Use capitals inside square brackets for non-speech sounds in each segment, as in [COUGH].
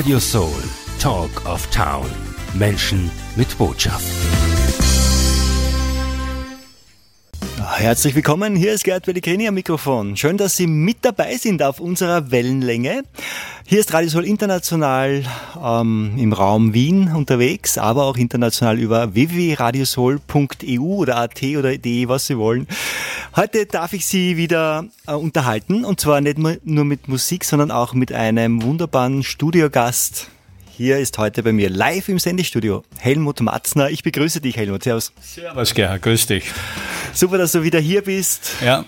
Radio Soul, Talk of Town. Menschen mit Botschaft. Herzlich willkommen, hier ist Gerd Pellegrini am Mikrofon. Schön, dass Sie mit dabei sind auf unserer Wellenlänge. Hier ist Radio Soul international ähm, im Raum Wien unterwegs, aber auch international über www.radiosoul.eu oder at oder de, was Sie wollen. Heute darf ich Sie wieder äh, unterhalten. Und zwar nicht nur mit Musik, sondern auch mit einem wunderbaren Studiogast hier ist heute bei mir live im Sendestudio Helmut Matzner. Ich begrüße dich, Helmut. Servus. Servus, Gerhard. Grüß dich. Super, dass du wieder hier bist. Ja.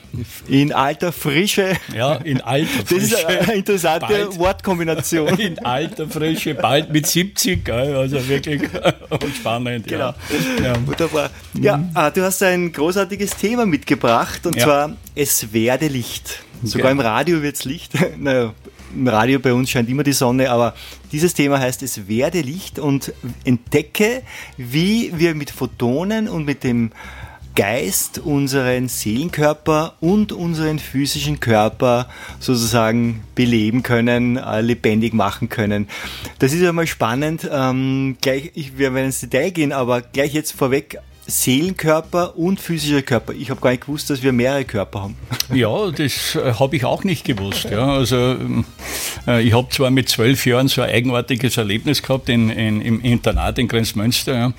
In alter Frische. Ja, in alter Frische. Das ist eine interessante bald, Wortkombination. In alter Frische, bald mit 70, also wirklich [LAUGHS] spannend. Genau. Ja. ja. Wunderbar. Ja, mhm. Ah, du hast ein großartiges Thema mitgebracht und ja. zwar Es werde Licht. Sogar okay. im Radio wird es Licht. [LAUGHS] naja, im Radio bei uns scheint immer die Sonne, aber dieses Thema heißt, es werde Licht und entdecke, wie wir mit Photonen und mit dem Geist unseren Seelenkörper und unseren physischen Körper sozusagen beleben können, äh, lebendig machen können. Das ist ja mal spannend. Ähm, gleich, ich, wir werden ins Detail gehen, aber gleich jetzt vorweg Seelenkörper und physischer Körper. Ich habe gar nicht gewusst, dass wir mehrere Körper haben. [LAUGHS] Ja, das äh, habe ich auch nicht gewusst. Ja. Also äh, ich habe zwar mit zwölf Jahren so ein eigenartiges Erlebnis gehabt in, in, im Internat in Grenzmünster, ja,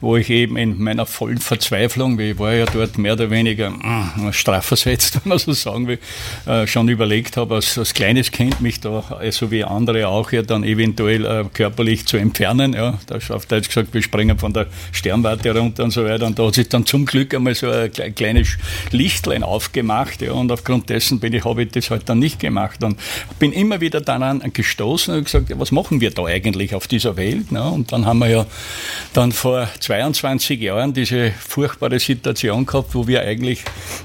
wo ich eben in meiner vollen Verzweiflung, weil ich war ja dort mehr oder weniger äh, strafversetzt, [LAUGHS] wenn man so sagen will, äh, schon überlegt habe, als, als kleines Kind mich da, so wie andere auch, ja dann eventuell körperlich zu entfernen. Ja. Da ist auf Deutsch gesagt, wir springen von der Sternwarte runter und so weiter. Und da hat sich dann zum Glück einmal so ein kleines Lichtlein aufgemacht. Ja, und aufgrund dessen ich, habe ich das halt dann nicht gemacht. Und bin immer wieder daran gestoßen und gesagt, was machen wir da eigentlich auf dieser Welt? Ne? Und dann haben wir ja dann vor 22 Jahren diese furchtbare Situation gehabt, wo wir eigentlich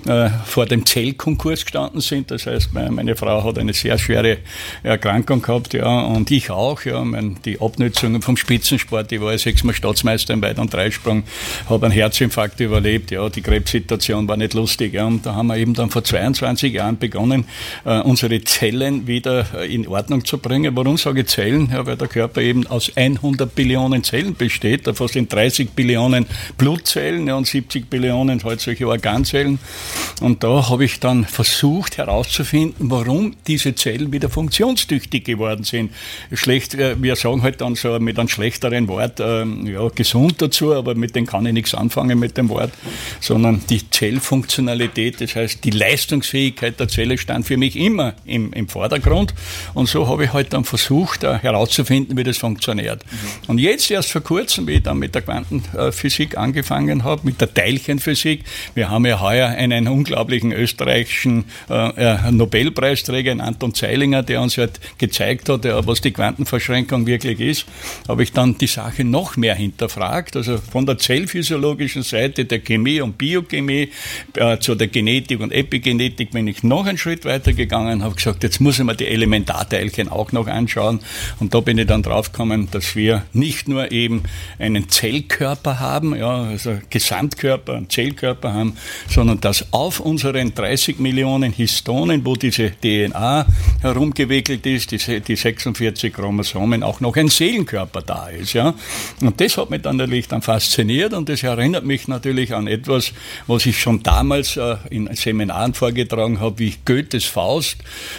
äh, vor dem Zellkonkurs gestanden sind. Das heißt, meine, Frau hat eine sehr schwere Erkrankung gehabt, ja, und ich auch. Ja, meine, die Abnutzung vom Spitzensport, ich war sechsmal Staatsmeister im Weit- und Dreisprung, habe einen Herzinfarkt überlebt. Ja, die Krebssituation war nicht lustig. Ja, und da haben wir eben dann vor 22 Jahren begonnen, äh, unsere Zellen wieder äh, in Ordnung zu bringen. Warum sage ich Zellen? Ja, weil der Körper eben aus 100 Billionen Zellen besteht. Davon sind 30 Billionen Blutzellen ja, und 70 Billionen halt solche Organzellen. Und da habe ich dann versucht herauszufinden, warum diese Zellen wieder funktionstüchtig geworden sind. Schlecht, äh, wir sagen halt dann so mit einem schlechteren Wort, ähm, ja, gesund dazu, aber mit dem kann ich nichts anfangen mit dem Wort, sondern die Zellfunktionalität, das heißt die Leistungsfähigkeit der Zelle stand für mich immer im, im Vordergrund. Und so habe ich halt dann versucht uh, herauszufinden, wie das funktioniert. Mhm. Und jetzt erst vor kurzem, wie ich dann mit der Quantenphysik angefangen habe, mit der Teilchenphysik, wir haben ja heuer einen unglaublichen österreichischen äh, Nobelpreisträger, Anton Zeilinger, der uns halt gezeigt hat, ja, was die Quantenverschränkung wirklich ist, habe ich dann die Sache noch mehr hinterfragt. Also von der zellphysiologischen Seite der Chemie und Biochemie äh, zu der Genetik und Epigenetik bin ich noch einen Schritt weiter gegangen, habe gesagt, jetzt muss ich mir die Elementarteilchen auch noch anschauen. Und da bin ich dann draufgekommen, dass wir nicht nur eben einen Zellkörper haben, ja, also Gesamtkörper, einen Zellkörper haben, sondern dass auf unseren 30 Millionen Histonen, wo diese DNA herumgewickelt ist, die, die 46 Chromosomen, auch noch ein Seelenkörper da ist. Ja. Und das hat mich dann natürlich dann fasziniert und das erinnert mich natürlich an etwas, was ich schon damals äh, in Seminaren vorgetragen habe, wie ich Goethes Faust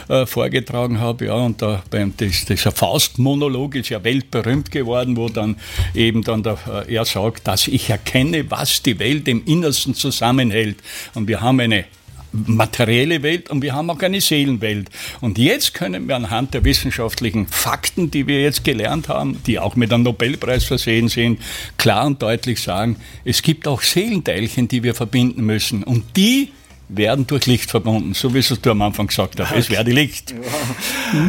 äh, vorgetragen habe. Ja, und da beim, das, dieser Faustmonolog ist ja weltberühmt geworden, wo dann eben dann der, äh, er sagt, dass ich erkenne, was die Welt im Innersten zusammenhält. Und wir haben eine materielle Welt und wir haben auch eine Seelenwelt. Und jetzt können wir anhand der wissenschaftlichen Fakten, die wir jetzt gelernt haben, die auch mit einem Nobelpreis versehen sind, klar und deutlich sagen, es gibt auch Seelenteilchen, die wir verbinden müssen. Und die werden durch Licht verbunden, so wie es du am Anfang gesagt hast. Es werde Licht.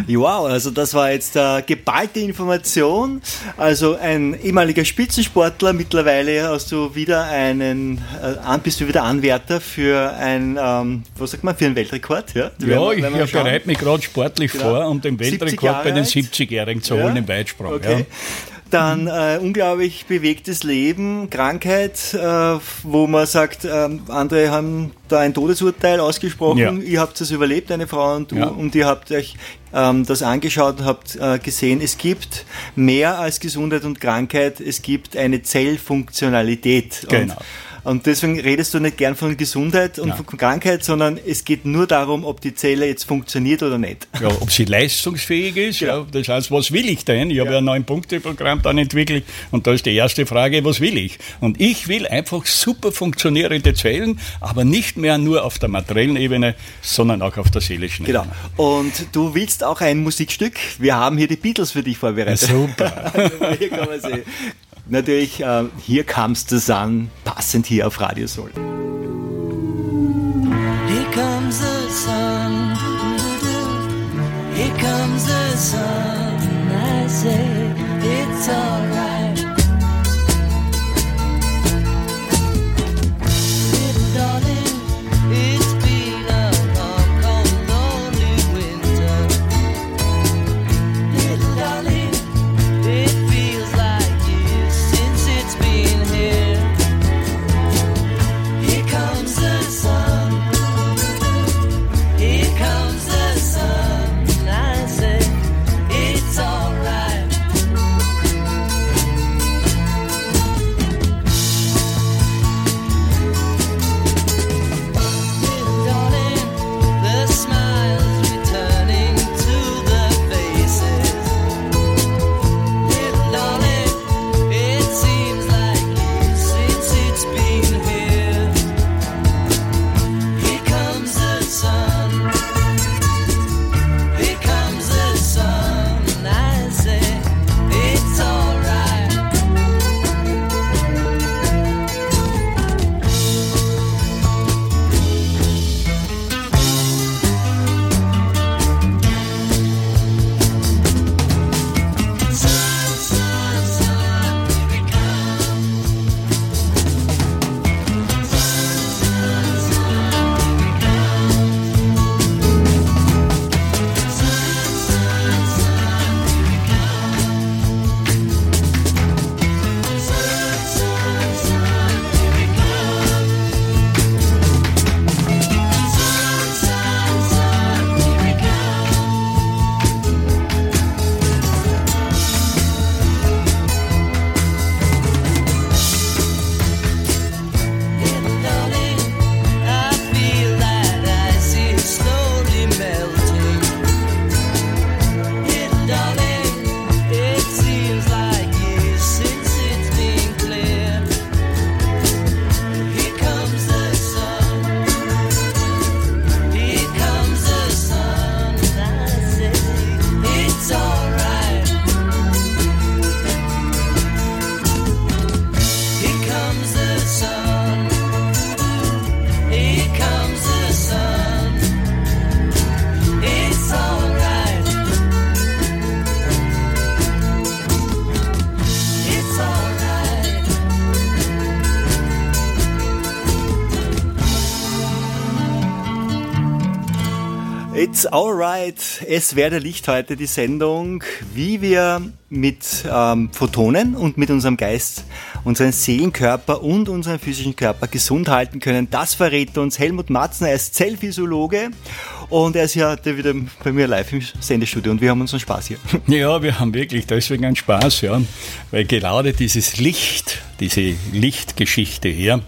Wow, also das war jetzt äh, geballte Information. Also ein ehemaliger Spitzensportler, mittlerweile hast du wieder einen, äh, bist du wieder Anwärter für ein, ähm, was sagt man, für einen Weltrekord? Ja, ja ich, ich bereite mich gerade sportlich genau. vor, um den Weltrekord bei den 70-Jährigen zu holen ja? im Weitsprung. Okay. Ja. Dann äh, unglaublich bewegtes Leben, Krankheit, äh, wo man sagt, äh, andere haben da ein Todesurteil ausgesprochen, ja. ihr habt das überlebt, eine Frau und du, ja. und ihr habt euch ähm, das angeschaut und habt äh, gesehen, es gibt mehr als Gesundheit und Krankheit, es gibt eine Zellfunktionalität. Genau. Und und deswegen redest du nicht gern von Gesundheit und ja. von Krankheit, sondern es geht nur darum, ob die Zelle jetzt funktioniert oder nicht. Ja, ob sie leistungsfähig ist. Genau. Ja, das heißt, was will ich denn? Ich ja. habe ja ein Neun-Punkte-Programm dann entwickelt und da ist die erste Frage, was will ich? Und ich will einfach super funktionierende Zellen, aber nicht mehr nur auf der materiellen Ebene, sondern auch auf der seelischen genau. Ebene. Genau. Und du willst auch ein Musikstück. Wir haben hier die Beatles für dich vorbereitet. Ja, super. [LAUGHS] hier kann man sehen natürlich äh, Hier Comes the Sun, passend hier auf Radio Soul. Here comes the sun, here sun, I say it's alright. Alright, es werde Licht heute die Sendung, wie wir mit ähm, Photonen und mit unserem Geist unseren Seelenkörper und unseren physischen Körper gesund halten können. Das verrät uns Helmut Matzner, er ist Zellphysiologe und er ist ja wieder bei mir live im Sendestudio und wir haben unseren Spaß hier. [LAUGHS] Ja, wir haben wirklich deswegen einen Spaß, ja, weil gerade dieses Licht, diese Lichtgeschichte hier,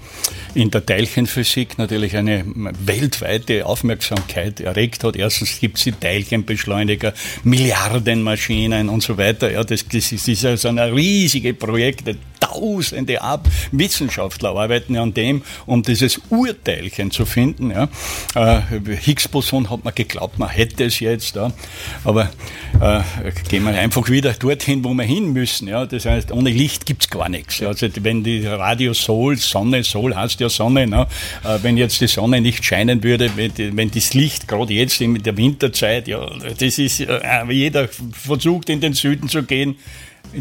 in der Teilchenphysik natürlich eine weltweite Aufmerksamkeit erregt hat. Erstens gibt es die Teilchenbeschleuniger, Milliardenmaschinen und so weiter. Ja, das, das ist, das ist also ein riesige Projekte, Tausende ab Wissenschaftler arbeiten an dem, um dieses Urteilchen zu finden. Ja. Äh, Higgs-Boson hat man geglaubt, man hätte es jetzt, ja. aber äh, gehen wir einfach wieder dorthin, wo wir hin müssen. Ja. Das heißt, ohne Licht gibt es gar nichts. Also wenn die Radio Sol, Sonne, Sol heißt ja Sonne, ne. äh, wenn jetzt die Sonne nicht scheinen würde, wenn, das Licht, gerade jetzt in der Winterzeit, ja, das ist, äh, jeder versucht in den Süden zu gehen,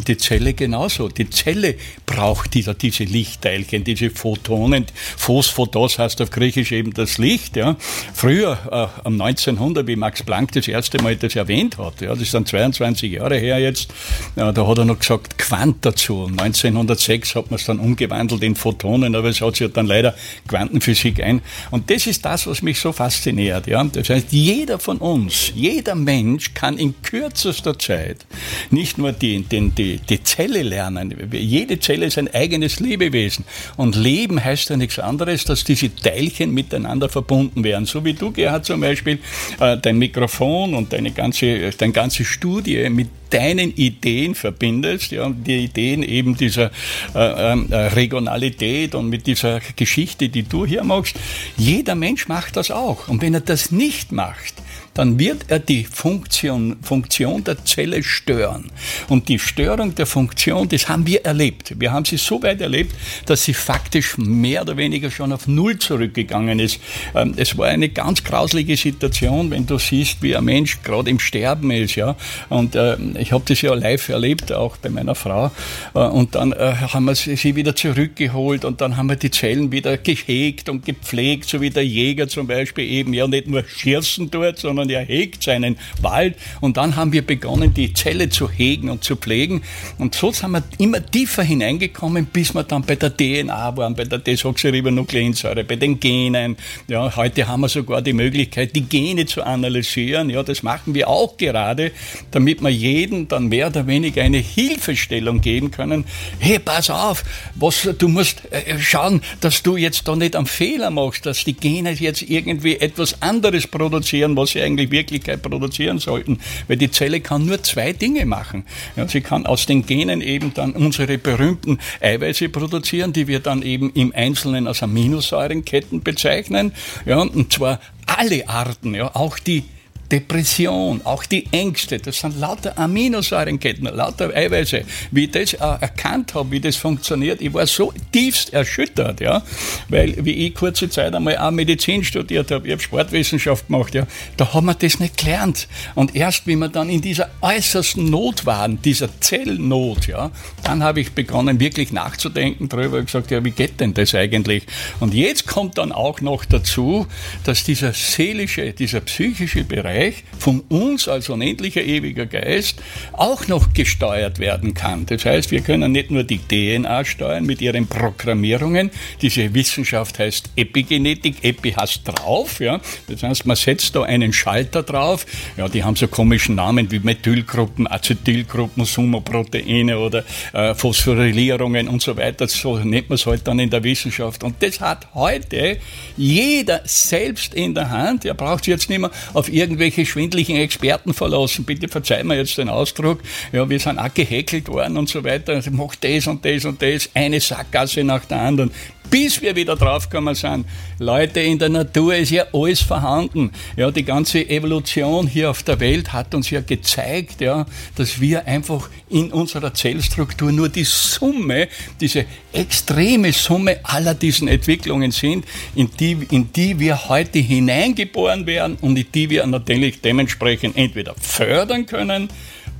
die Zelle genauso. Die Zelle braucht dieser, diese Lichtteilchen, diese Photonen. Phosphotos heißt auf Griechisch eben das Licht. Ja. Früher, äh, um 1900, wie Max Planck das erste Mal das erwähnt hat, ja, das sind 22 Jahre her jetzt, ja, da hat er noch gesagt Quant dazu. 1906 hat man es dann umgewandelt in Photonen, aber es hat sich dann leider Quantenphysik ein. Und das ist das, was mich so fasziniert. Ja. Das heißt, jeder von uns, jeder Mensch kann in kürzester Zeit nicht nur die, den, die, die Zelle lernen. Jede Zelle ist ein eigenes Lebewesen. Und Leben heißt ja nichts anderes, dass diese Teilchen miteinander verbunden werden. So wie du, Gerhard, zum Beispiel äh, dein Mikrofon und deine ganze, deine ganze Studie mit deinen Ideen verbindest, ja, die Ideen eben dieser äh, ähm, äh, Regionalität und mit dieser Geschichte, die du hier machst. Jeder Mensch macht das auch. Und wenn er das nicht macht, dann wird er die Funktion, Funktion der Zelle stören. Und die Störung der Funktion, das haben wir erlebt. Wir haben sie so weit erlebt, dass sie faktisch mehr oder weniger schon auf Null zurückgegangen ist. Ähm, es war eine ganz grauslige Situation, wenn du siehst, wie ein Mensch gerade im Sterben ist. Ja? Und äh, ich habe das ja live erlebt, auch bei meiner Frau. Äh, und dann äh, haben wir sie wieder zurückgeholt und dann haben wir die Zellen wieder gehegt und gepflegt, so wie der Jäger zum Beispiel eben ja nicht nur schießen dort, sondern sondern er hegt seinen Wald. Und dann haben wir begonnen, die Zelle zu hegen und zu pflegen. Und so sind wir immer tiefer hineingekommen, bis wir dann bei der DNA waren, bei der Desoxyribonukleinsäure, bei den Genen. Ja, heute haben wir sogar die Möglichkeit, die Gene zu analysieren. Ja, das machen wir auch gerade, damit wir jedem dann mehr oder weniger eine Hilfestellung geben können. Hey, pass auf, was, du musst äh, schauen, dass du jetzt da nicht einen Fehler machst, dass die Gene jetzt irgendwie etwas anderes produzieren, was sie eigentlich eigentlich Wirklichkeit produzieren sollten. Weil die Zelle kann nur zwei Dinge machen. Ja, sie kann aus den Genen eben dann unsere berühmten Eiweiße produzieren, die wir dann eben im Einzelnen als Aminosäurenketten bezeichnen. Ja, und zwar alle Arten, ja, auch die Depression, auch die Ängste, das sind lauter Aminosäurenketten, lauter Eiweiße. Wie ich das äh, erkannt habe, wie das funktioniert, ich war so tiefst erschüttert, ja, weil wie ich kurze Zeit einmal auch Medizin studiert habe, ich habe Sportwissenschaft gemacht, ja, da haben wir das nicht gelernt. Und erst, wie wir dann in dieser äußersten Not waren, dieser Zellnot, ja, dann habe ich begonnen, wirklich nachzudenken darüber und gesagt, ja, wie geht denn das eigentlich? Und jetzt kommt dann auch noch dazu, dass dieser seelische, dieser psychische Bereich Bereich von uns als unendlicher ewiger Geist auch noch gesteuert werden kann. Das heißt, wir können nicht nur die DNA steuern mit ihren Programmierungen. Diese Wissenschaft heißt Epigenetik. Epi heißt drauf. Ja. Das heißt, man setzt da einen Schalter drauf. Ja, die haben so komischen Namen wie Methylgruppen, Acetylgruppen, Sumoproteine oder äh, Phosphorylierungen und so weiter. So nennt man es halt dann in der Wissenschaft. Und das hat heute jeder selbst in der Hand. Er braucht jetzt nicht mehr auf irgendwelche irgendwelche schwindlichen Experten verlassen. Bitte verzeihen mir jetzt den Ausdruck. Ja, wir sind auch gehäkelt worden und so weiter. Mach das und das und das. Eine Sackgasse nach der anderen bis wir wieder draufgekommen sind, Leute, in der Natur ist ja alles vorhanden. Ja, die ganze Evolution hier auf der Welt hat uns ja gezeigt, ja, dass wir einfach in unserer Zellstruktur nur die Summe, diese extreme Summe aller diesen Entwicklungen sind, in die, in die wir heute hineingeboren werden und in die wir natürlich dementsprechend entweder fördern können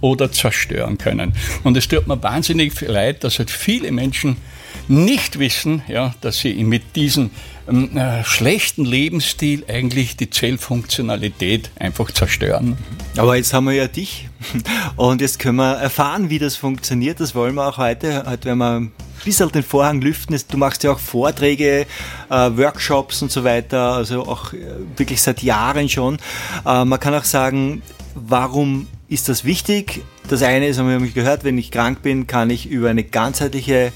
oder zerstören können. Und es tut mir wahnsinnig leid, dass halt viele Menschen nicht wissen, ja, dass sie mit diesem ähm, äh, schlechten Lebensstil eigentlich die Zellfunktionalität einfach zerstören. Aber jetzt haben wir ja dich [LAUGHS] und jetzt können wir erfahren, wie das funktioniert. Das wollen wir auch heute. Heute werden wir ein bisschen den Vorhang lüften. Du machst ja auch Vorträge, äh, Workshops und so weiter, also auch äh, wirklich seit Jahren schon. Äh, man kann auch sagen, warum ist das wichtig? Das eine ist, haben wir gehört, wenn ich krank bin, kann ich über eine ganzheitliche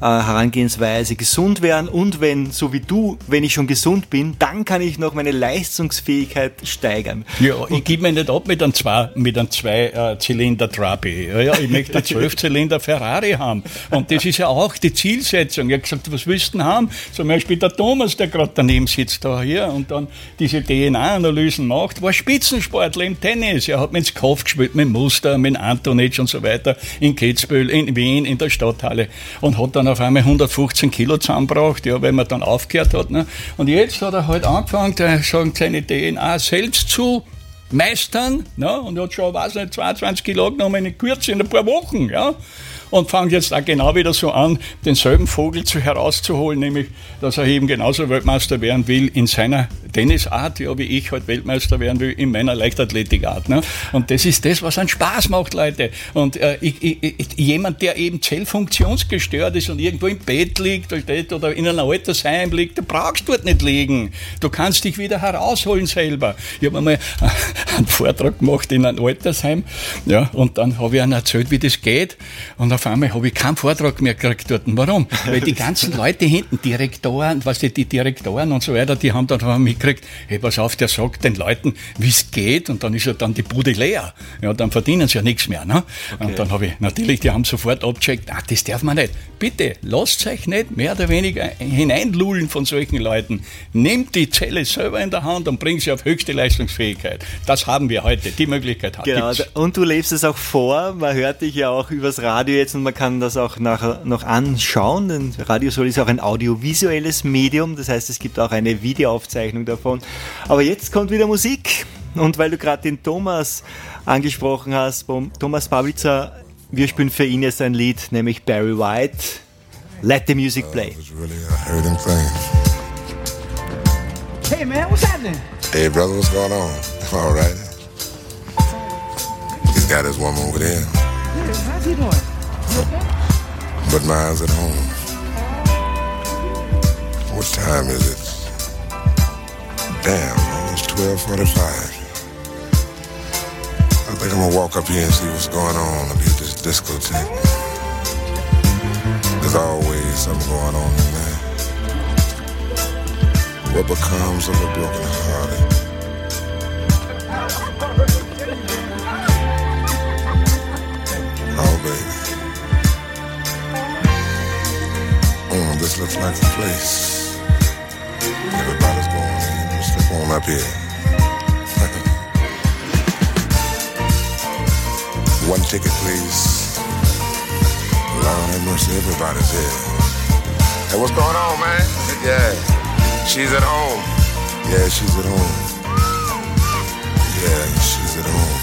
äh, Herangehensweise gesund werden und wenn, so wie du, wenn ich schon gesund bin, dann kann ich noch meine Leistungsfähigkeit steigern. Ja, und ich gebe mir nicht ab mit einem zwei, mit einem zwei äh, Zylinder Trabi. Ja, ja, ich möchte zwölf Zylinder Ferrari haben. Und das ist ja auch die Zielsetzung. Ich habe gesagt, was willst du denn haben? Zum Beispiel der Thomas, der gerade daneben sitzt da hier und dann diese DNA-Analysen macht, war Spitzensportler im Tennis. Er hat ins Kopf gespielt mit Muster, mit Antonic und so weiter in Kitzbühel, in Wien, in der Stadthalle und hat dann auf einmal 115 Kilo zusammengebracht, ja, weil man dann aufgehört hat. Ne? Und jetzt hat er halt angefangen, der seine DNA selbst zu meistern. Ne? Und hat schon, weiß nicht, 22 Kilo genommen in Kürze, in ein paar Wochen. Ja? Und fangt jetzt auch genau wieder so an, denselben Vogel zu herauszuholen, nämlich, dass er eben genauso Weltmeister werden will in seiner Tennisart, ja, wie ich halt Weltmeister werden will in meiner Leichtathletikart. Ne? Und das ist das, was einen Spaß macht, Leute. Und äh, ich, ich, jemand, der eben zellfunktionsgestört ist und irgendwo im Bett liegt oder in einem Altersheim liegt, der brauchst dort nicht liegen. Du kannst dich wieder herausholen selber. Ich habe einmal einen Vortrag gemacht in einem Altersheim ja, und dann habe ich ihnen erzählt, wie das geht. Und auf einmal habe ich keinen Vortrag mehr gekriegt dort. Warum? Weil die ganzen Leute hinten, Direktoren, was die, die Direktoren und so weiter, die haben dann mitgekriegt, hey, pass auf, der sagt den Leuten, wie es geht und dann ist ja dann die Bude leer. Ja, dann verdienen sie ja nichts mehr. Ne? Okay. Und dann habe ich, natürlich, die haben sofort abgecheckt, ah, das darf man nicht. Bitte, lasst euch nicht mehr oder weniger hineinlullen von solchen Leuten. Nehmt die Zelle selber in der Hand und bringt sie auf höchste Leistungsfähigkeit. Das haben wir heute, die Möglichkeit hat Genau, gibt's. und du lebst es auch vor, man hört dich ja auch übers Radio jetzt und man kann das auch nachher noch anschauen, denn Radio Soll ist auch ein audiovisuelles Medium, das heißt, es gibt auch eine Videoaufzeichnung davon. Aber jetzt kommt wieder Musik und weil du gerade den Thomas angesprochen hast, Thomas Pavlitzer, wir spielen für ihn jetzt ein Lied, nämlich Barry White, Let the Music Play. Hey man, what's happening? Hey brother, what's going on? [LAUGHS] All right. He's got his woman over there. Yeah, how's he doing? But mine's at home. What time is it? Damn, it's 1245. I think I'm gonna walk up here and see what's going on up here at this discotheque. There's always something going on in there. What becomes of a broken hearted? Oh, baby. This looks like the place. Everybody's going in. Step on up here. [LAUGHS] One ticket, please. Lord have mercy, everybody's here. Hey, what's going on, man? Yeah, she's at home. Yeah, she's at home. Yeah, she's at home.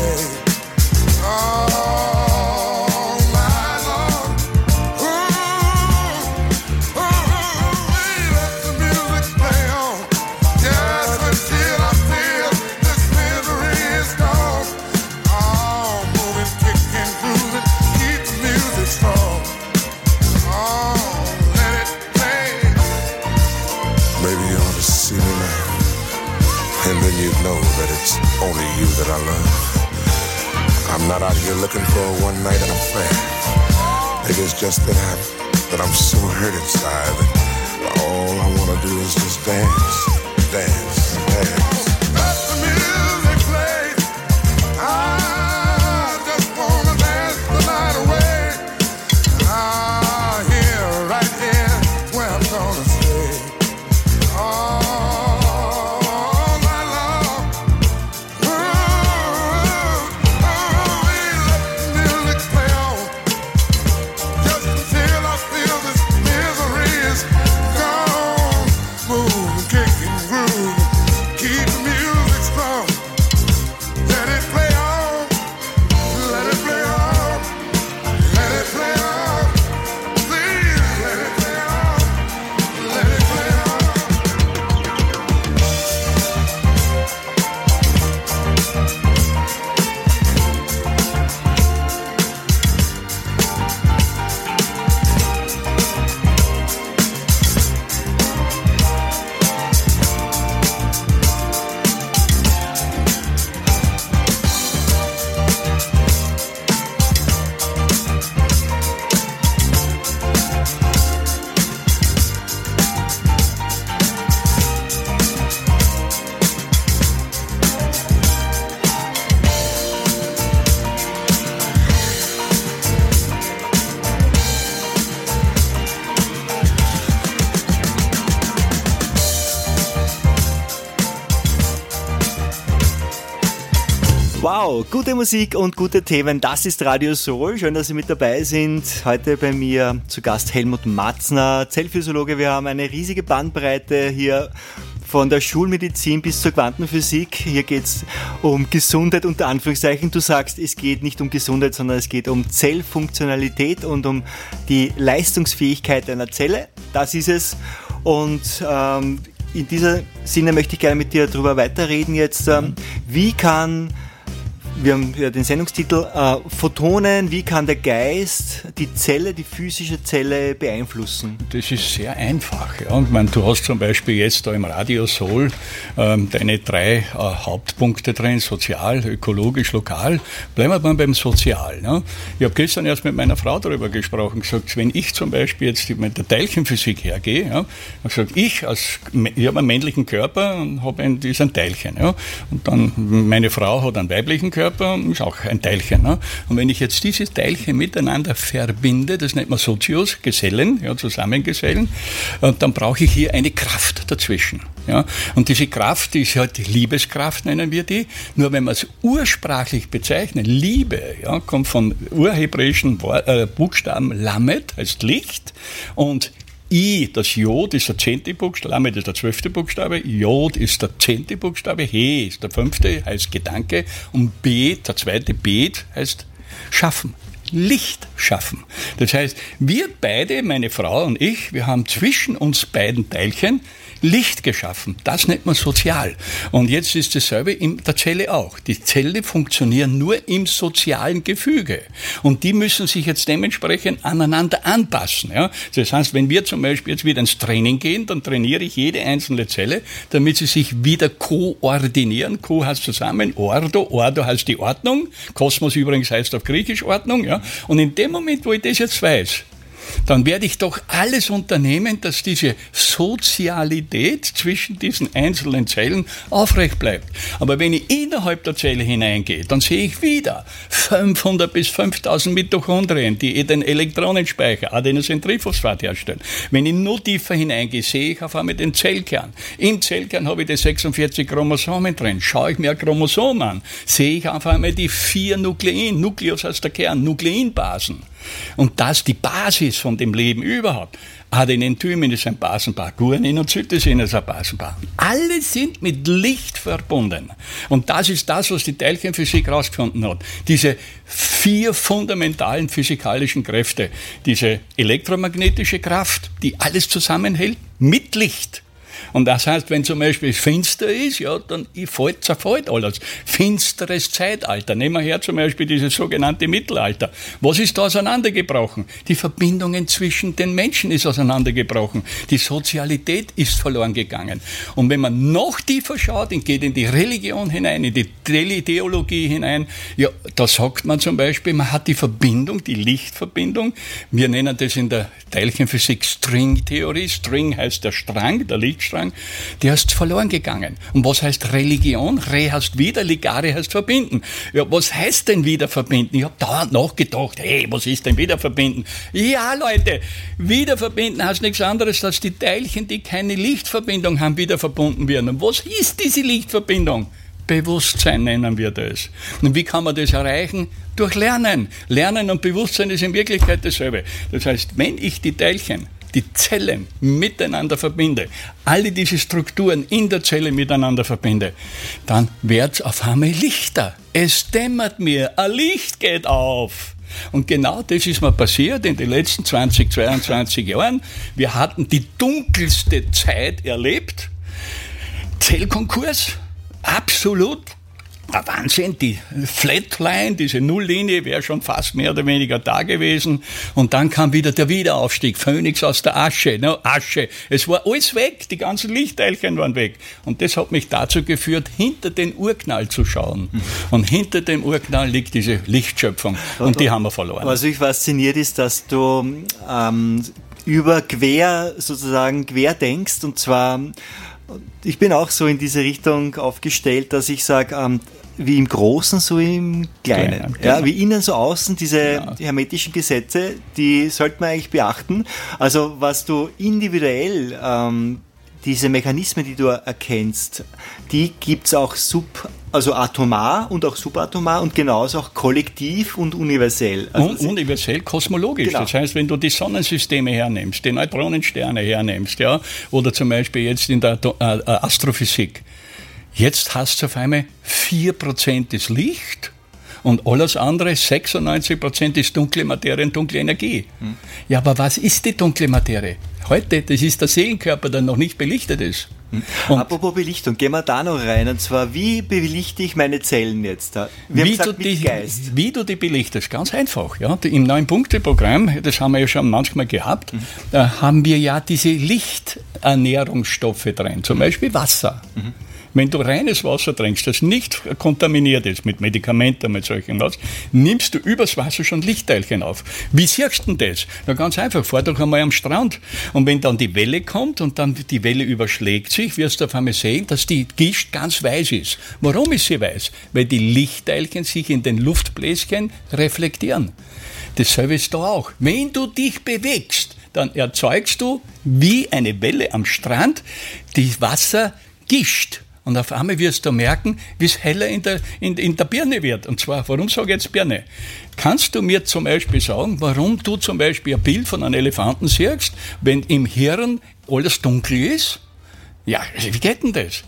say Wow, gute Musik und gute Themen. Das ist Radio Soul. Schön, dass Sie mit dabei sind. Heute bei mir zu Gast Helmut Matzner, Zellphysiologe. Wir haben eine riesige Bandbreite hier von der Schulmedizin bis zur Quantenphysik. Hier geht's um Gesundheit unter Anführungszeichen. Du sagst, es geht nicht um Gesundheit, sondern es geht um Zellfunktionalität und um die Leistungsfähigkeit einer Zelle. Das ist es. Und ähm, in dieser Sinne möchte ich gerne mit dir darüber weiterreden jetzt. Ähm, wie kann wir haben ja den Sendungstitel äh, Photonen, wie kann der Geist die Zelle, die physische Zelle beeinflussen? Das ist sehr einfach. Ja. Und meine, du hast zum Beispiel jetzt da im Radio Soul ähm, deine drei äh, Hauptpunkte drin, sozial, ökologisch, lokal. Bleiben wir mal beim Sozial. Ne? Ich habe gestern erst mit meiner Frau darüber gesprochen, gesagt, wenn ich zum Beispiel jetzt mit der Teilchenphysik hergehe, ja, gesagt, ich als, ich habe einen männlichen Körper und habe ein, ein Teilchen. Ja, und dann meine Frau hat einen weiblichen Körper, ist auch ein Teilchen. Ne? Und wenn ich jetzt diese Teilchen miteinander verbinde, das nennt man Sozius, Gesellen, ja, Zusammengesellen, dann brauche ich hier eine Kraft dazwischen. Ja? Und diese Kraft, ist halt Liebeskraft, nennen wir die. Nur wenn wir es ursprachlich bezeichnen, Liebe, ja, kommt von urhebräischen äh, Buchstaben Lamet, heißt Licht, und I, das Jod ist der zehnte Buchstabe, Lamed ist der zwölfte Buchstabe, Jod ist der zehnte Buchstabe, He ist der fünfte, heißt Gedanke, und B, der zweite Bet, heißt Schaffen. Licht schaffen. Das heißt, wir beide, meine Frau und ich, wir haben zwischen uns beiden Teilchen Licht geschaffen. Das nennt man sozial. Und jetzt ist dasselbe in der Zelle auch. Die Zelle funktionieren nur im sozialen Gefüge. Und die müssen sich jetzt dementsprechend aneinander anpassen. Ja? Das heißt, wenn wir zum Beispiel jetzt wieder ins Training gehen, dann trainiere ich jede einzelne Zelle, damit sie sich wieder koordinieren. Ko heißt zusammen, Ordo, Ordo heißt die Ordnung. Kosmos übrigens heißt auf Griechisch Ordnung. Ja? Und in dem Moment, wo ich das jetzt weiß, dann werde ich doch alles unternehmen, dass diese Sozialität zwischen diesen einzelnen Zellen aufrecht bleibt. Aber wenn ich innerhalb der Zelle hineingehe, dann sehe ich wieder 500 bis 5000 Mitochondrien, die den Elektronenspeicher, Adenosintriphosphat herstellen. Wenn ich noch tiefer hineingehe, sehe ich auf einmal den Zellkern. Im Zellkern habe ich die 46 Chromosomen drin. Schaue ich mir ein Chromosom an, sehe ich auf einmal die vier Nuklein, Nukleus heißt der Kern, Nukleinbasen. Und das die Basis von dem Leben überhaupt. Adenentymin ist ein Basenpaar, Guanin und Cytosin ist ein Basenpaar. Alle sind mit Licht verbunden. Und das ist das, was die Teilchenphysik herausgefunden hat. Diese vier fundamentalen physikalischen Kräfte. Diese elektromagnetische Kraft, die alles zusammenhält, mit Licht. Und das heißt, wenn zum Beispiel finster ist, ja, dann fällt, zerfällt alles. Finsteres Zeitalter. Nehmen wir her zum Beispiel dieses sogenannte Mittelalter. Was ist da auseinandergebrochen? Die Verbindungen zwischen den Menschen ist auseinandergebrochen. Die Sozialität ist verloren gegangen. Und wenn man noch tiefer schaut und geht in die Religion hinein, in die Teletheologie hinein, ja, da sagt man zum Beispiel, man hat die Verbindung, die Lichtverbindung. Wir nennen das in der Teilchenphysik Stringtheorie. String heißt der Strang, der Lichtstrang. Der ist verloren gegangen. Und was heißt Religion? Re heißt wieder, Ligare heißt verbinden. Ja, was heißt denn wieder verbinden? Ich habe dauernd nachgedacht, hey, was ist denn wieder verbinden? Ja, Leute, wieder verbinden heißt nichts anderes, als die Teilchen, die keine Lichtverbindung haben, wieder verbunden werden. Und was ist diese Lichtverbindung? Bewusstsein nennen wir das. Und wie kann man das erreichen? Durch Lernen. Lernen und Bewusstsein ist in Wirklichkeit dasselbe. Das heißt, wenn ich die Teilchen, die Zellen miteinander verbinde, alle diese Strukturen in der Zelle miteinander verbinde, dann wird's auf einmal lichter. Es dämmert mir, ein Licht geht auf. Und genau das ist mir passiert in den letzten 20, 22 Jahren. Wir hatten die dunkelste Zeit erlebt. Zellkonkurs, absolut. Ein Wahnsinn, die Flatline, diese Nulllinie wäre schon fast mehr oder weniger da gewesen. Und dann kam wieder der Wiederaufstieg, Phönix aus der Asche, ne? Asche. Es war alles weg, die ganzen Lichtteilchen waren weg. Und das hat mich dazu geführt, hinter den Urknall zu schauen. Und hinter dem Urknall liegt diese Lichtschöpfung. Und die haben wir verloren. Was mich fasziniert ist, dass du ähm, über quer sozusagen quer denkst und zwar ich bin auch so in diese Richtung aufgestellt, dass ich sage, ähm, wie im Großen, so im Kleinen. Kleinen, Ja, genau. wie innen, so außen, diese Ja. hermetischen Gesetze, die sollte man eigentlich beachten. Also was du individuell, ähm, diese Mechanismen, die du erkennst, die gibt's auch sub, also atomar und auch subatomar und genauso auch kollektiv und universell. Also Und universell kosmologisch. Genau. Das heißt, wenn du die Sonnensysteme hernimmst, die Neutronensterne hernimmst, ja, oder zum Beispiel jetzt in der äh, Astrophysik, jetzt hast du auf einmal 4% ist Licht und alles andere, 96% ist dunkle Materie und dunkle Energie. Hm. Ja, aber was ist die dunkle Materie? Heute, das ist der Seelenkörper, der noch nicht belichtet ist. Hm. Und Apropos Belichtung, gehen wir da noch rein. Und zwar, wie belichte ich meine Zellen jetzt? Wir wie, haben gesagt, du die, Geist. wie du die belichtest, ganz einfach. Ja. Im neuen Punkteprogramm, das haben wir ja schon manchmal gehabt, Mhm. da haben wir ja diese Lichternährungsstoffe drin, zum Beispiel Wasser. Mhm. Wenn du reines Wasser trinkst, das nicht kontaminiert ist mit Medikamenten, mit solchen was, nimmst du übers Wasser schon Lichtteilchen auf. Wie siehst du das? Na ganz einfach, fahr doch einmal am Strand. Und wenn dann die Welle kommt und dann die Welle überschlägt sich, wirst du auf einmal sehen, dass die Gischt ganz weiß ist. Warum ist sie weiß? Weil die Lichtteilchen sich in den Luftbläschen reflektieren. Dasselbe ist da auch. Wenn du dich bewegst, dann erzeugst du wie eine Welle am Strand die Wasser gischt. Und auf einmal wirst du merken, wie es heller in der, in, in der Birne wird. Und zwar, warum sage ich jetzt Birne? Kannst du mir zum Beispiel sagen, warum du zum Beispiel ein Bild von einem Elefanten siehst, wenn im Hirn alles dunkel ist? Ja, wie geht denn das?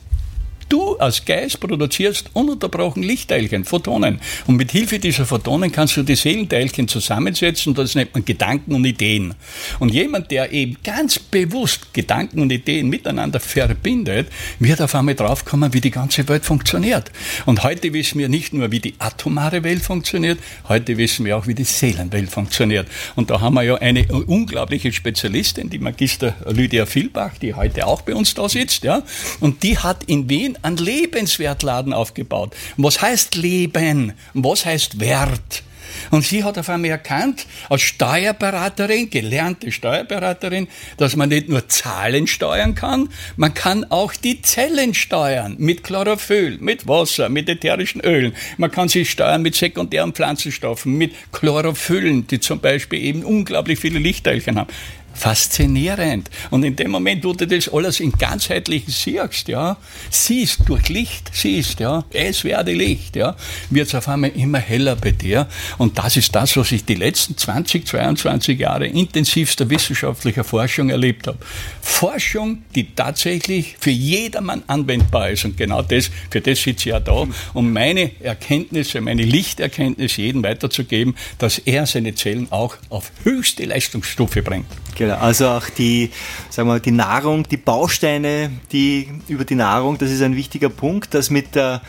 Du als Geist produzierst ununterbrochen Lichtteilchen, Photonen. Und mit Hilfe dieser Photonen kannst du die Seelenteilchen zusammensetzen. Das nennt man Gedanken und Ideen. Und jemand, der eben ganz bewusst Gedanken und Ideen miteinander verbindet, wird auf einmal draufkommen, wie die ganze Welt funktioniert. Und heute wissen wir nicht nur, wie die atomare Welt funktioniert, heute wissen wir auch, wie die Seelenwelt funktioniert. Und da haben wir ja eine unglaubliche Spezialistin, die Magister Lydia Vielbach, die heute auch bei uns da sitzt, ja. Und die hat in Wien einen Lebenswertladen aufgebaut. Was heißt Leben? Was heißt Wert? Und sie hat auf einmal erkannt, als Steuerberaterin, gelernte Steuerberaterin, dass man nicht nur Zahlen steuern kann, man kann auch die Zellen steuern. Mit Chlorophyll, mit Wasser, mit ätherischen Ölen. Man kann sie steuern mit sekundären Pflanzenstoffen, mit Chlorophyllen, die zum Beispiel eben unglaublich viele Lichtteilchen haben. Faszinierend. Und in dem Moment, wo du das alles in ganzheitlich siehst, ja, siehst durch Licht, siehst, ja, es werde Licht, ja, wird es auf einmal immer heller bei dir. Und das ist das, was ich die letzten 20, 22 Jahre intensivster wissenschaftlicher Forschung erlebt habe. Forschung, die tatsächlich für jedermann anwendbar ist. Und genau das, für das sitze ich ja da, um meine Erkenntnisse, meine Lichterkenntnis jedem weiterzugeben, dass er seine Zellen auch auf höchste Leistungsstufe bringt. Genau, also auch die, sagen wir, die Nahrung, die Bausteine, die über die Nahrung, das ist ein wichtiger Punkt, dass mit der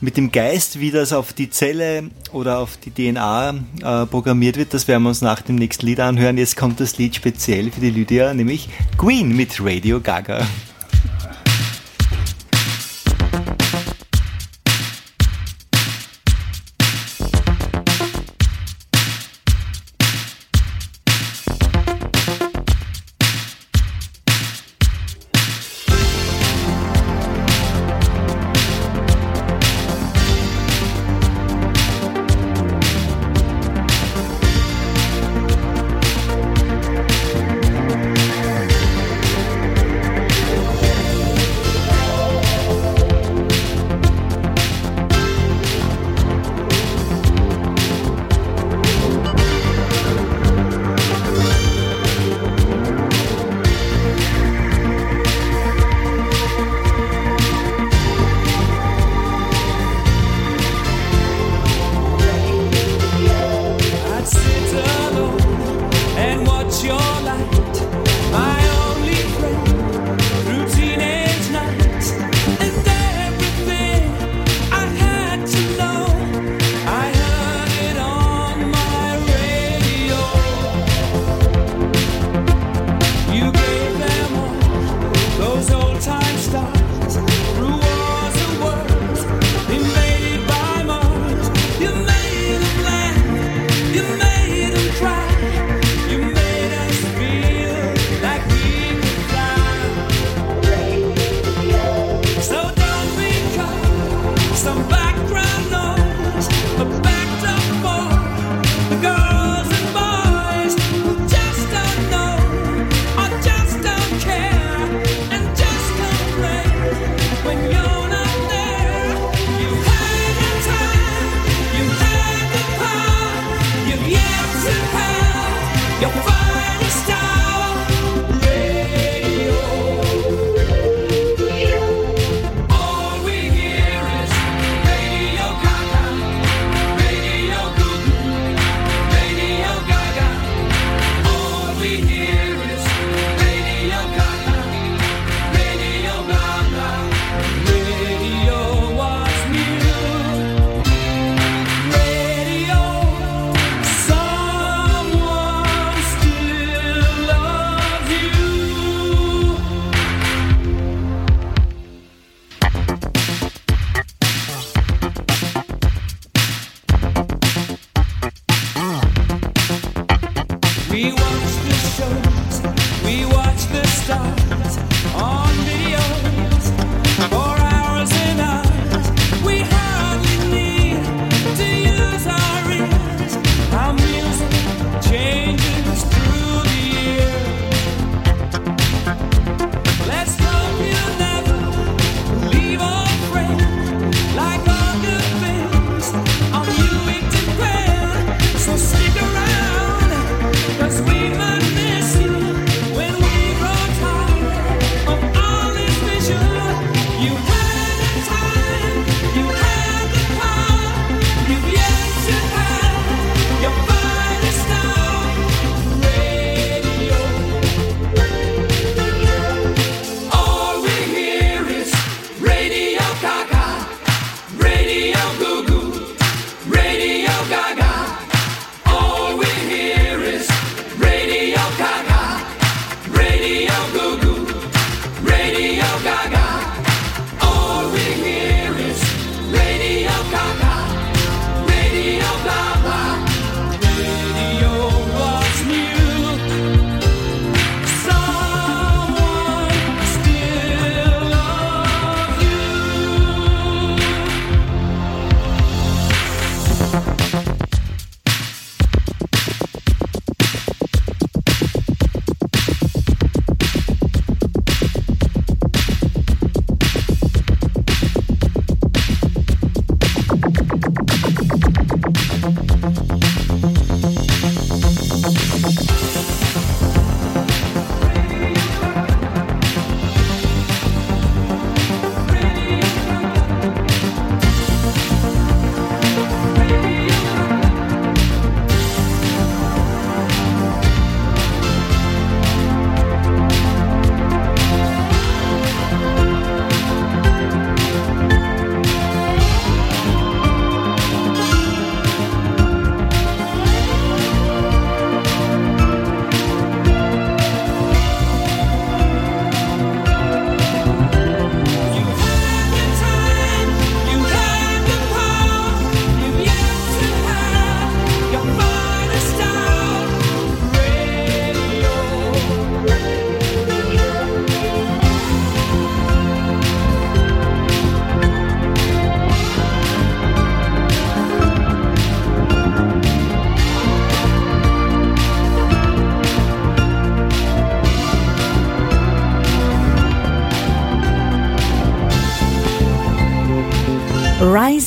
mit dem Geist, wie das auf die Zelle oder auf die DNA äh, programmiert wird, das werden wir uns nach dem nächsten Lied anhören. Jetzt kommt das Lied speziell für die Lydia, nämlich Queen mit Radio Gaga.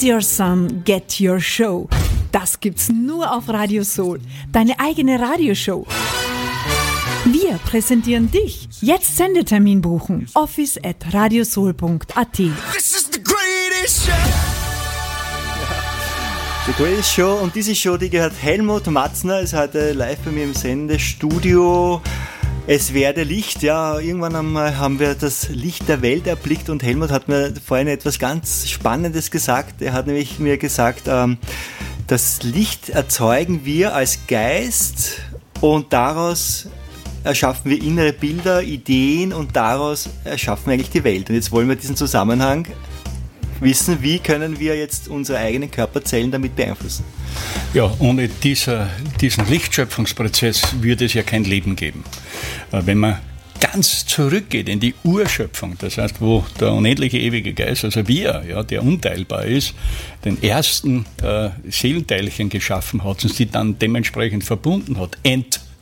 Your Sun, Get Your Show. Das gibt's nur auf Radio Soul. Deine eigene Radioshow. Wir präsentieren dich. Jetzt Sendetermin buchen. Office at radiosoul.at. This is the greatest show. [LAUGHS] The Greatest Show und diese Show, die gehört Helmut Matzner, ist heute live bei mir im Sendestudio. Es werde Licht, ja, irgendwann einmal haben wir das Licht der Welt erblickt und Helmut hat mir vorhin etwas ganz Spannendes gesagt. Er hat nämlich mir gesagt, ähm, das Licht erzeugen wir als Geist und daraus erschaffen wir innere Bilder, Ideen und daraus erschaffen wir eigentlich die Welt. Und jetzt wollen wir diesen Zusammenhang wissen, wie können wir jetzt unsere eigenen Körperzellen damit beeinflussen. Ja, ohne dieser, diesen Lichtschöpfungsprozess würde es ja kein Leben geben. Äh, Wenn man ganz zurückgeht in die Urschöpfung, das heißt, wo der unendliche ewige Geist, also wir, ja, der unteilbar ist, den ersten äh, Seelenteilchen geschaffen hat und sie dann dementsprechend verbunden hat,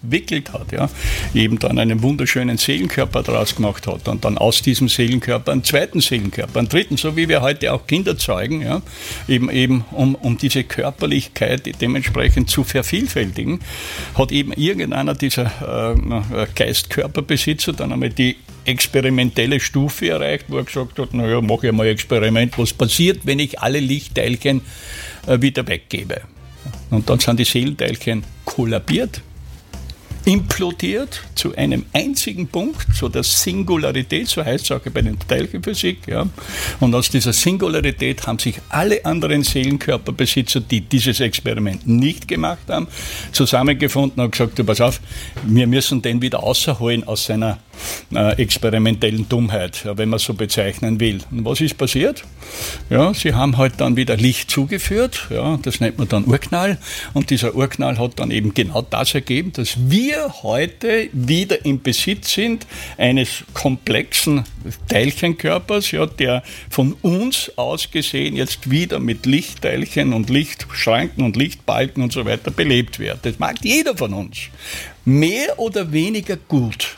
entwickelt hat, ja, eben dann einen wunderschönen Seelenkörper daraus gemacht hat und dann aus diesem Seelenkörper einen zweiten Seelenkörper, einen dritten, so wie wir heute auch Kinder zeugen, ja, eben, eben um, um diese Körperlichkeit dementsprechend zu vervielfältigen, hat eben irgendeiner dieser äh, Geist-Körperbesitzer dann einmal die experimentelle Stufe erreicht, wo er gesagt hat, naja, mache ich mal ein Experiment, was passiert, wenn ich alle Lichtteilchen äh, wieder weggebe. Und dann sind die Seelenteilchen kollabiert, implodiert zu einem einzigen Punkt, so der Singularität, so heißt es auch bei der Teilchenphysik. Ja. Und aus dieser Singularität haben sich alle anderen Seelenkörperbesitzer, die dieses Experiment nicht gemacht haben, zusammengefunden und gesagt, du, pass auf, wir müssen den wieder außerholen aus seiner äh, experimentellen Dummheit, wenn man so bezeichnen will. Und was ist passiert? Ja, sie haben halt dann wieder Licht zugeführt, ja, das nennt man dann Urknall. Und dieser Urknall hat dann eben genau das ergeben, dass wir heute wieder im Besitz sind eines komplexen Teilchenkörpers, ja, der von uns aus gesehen jetzt wieder mit Lichtteilchen und Lichtschranken und Lichtbalken und so weiter belebt wird. Das mag jeder von uns. Mehr oder weniger gut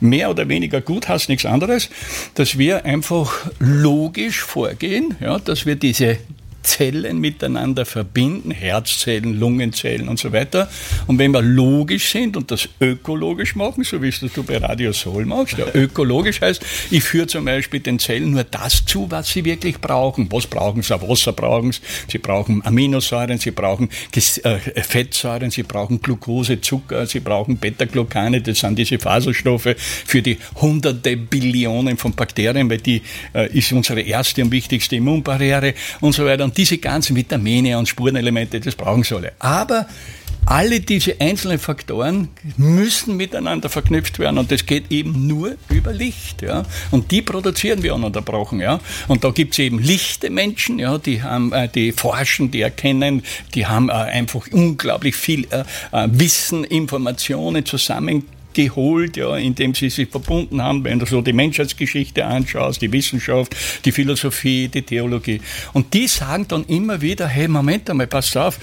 mehr oder weniger gut heißt nichts anderes, dass wir einfach logisch vorgehen, ja, dass wir diese Zellen miteinander verbinden, Herzzellen, Lungenzellen und so weiter. Und wenn wir logisch sind und das ökologisch machen, so wie es du bei Radio Soul machst, ja, ökologisch heißt, ich führe zum Beispiel den Zellen nur das zu, was sie wirklich brauchen. Was brauchen sie? Wasser brauchen sie, sie brauchen Aminosäuren, sie brauchen äh, Fettsäuren, sie brauchen Glucose, Zucker, sie brauchen Beta-Glucane, das sind diese Faserstoffe für die hunderte Billionen von Bakterien, weil die äh, ist unsere erste und wichtigste Immunbarriere und so weiter. Und diese ganzen Vitamine und Spurenelemente, das brauchen sie alle. Aber alle diese einzelnen Faktoren müssen miteinander verknüpft werden und das geht eben nur über Licht. Ja? Und die produzieren wir ununterbrochen. Ja? Und da gibt es eben lichte Menschen, ja? die, haben, äh, die forschen, die erkennen, die haben äh, einfach unglaublich viel äh, Wissen, Informationen zusammen geholt, ja, indem sie sich verbunden haben, wenn du so die Menschheitsgeschichte anschaust, die Wissenschaft, die Philosophie, die Theologie. Und die sagen dann immer wieder, hey, Moment einmal, pass auf,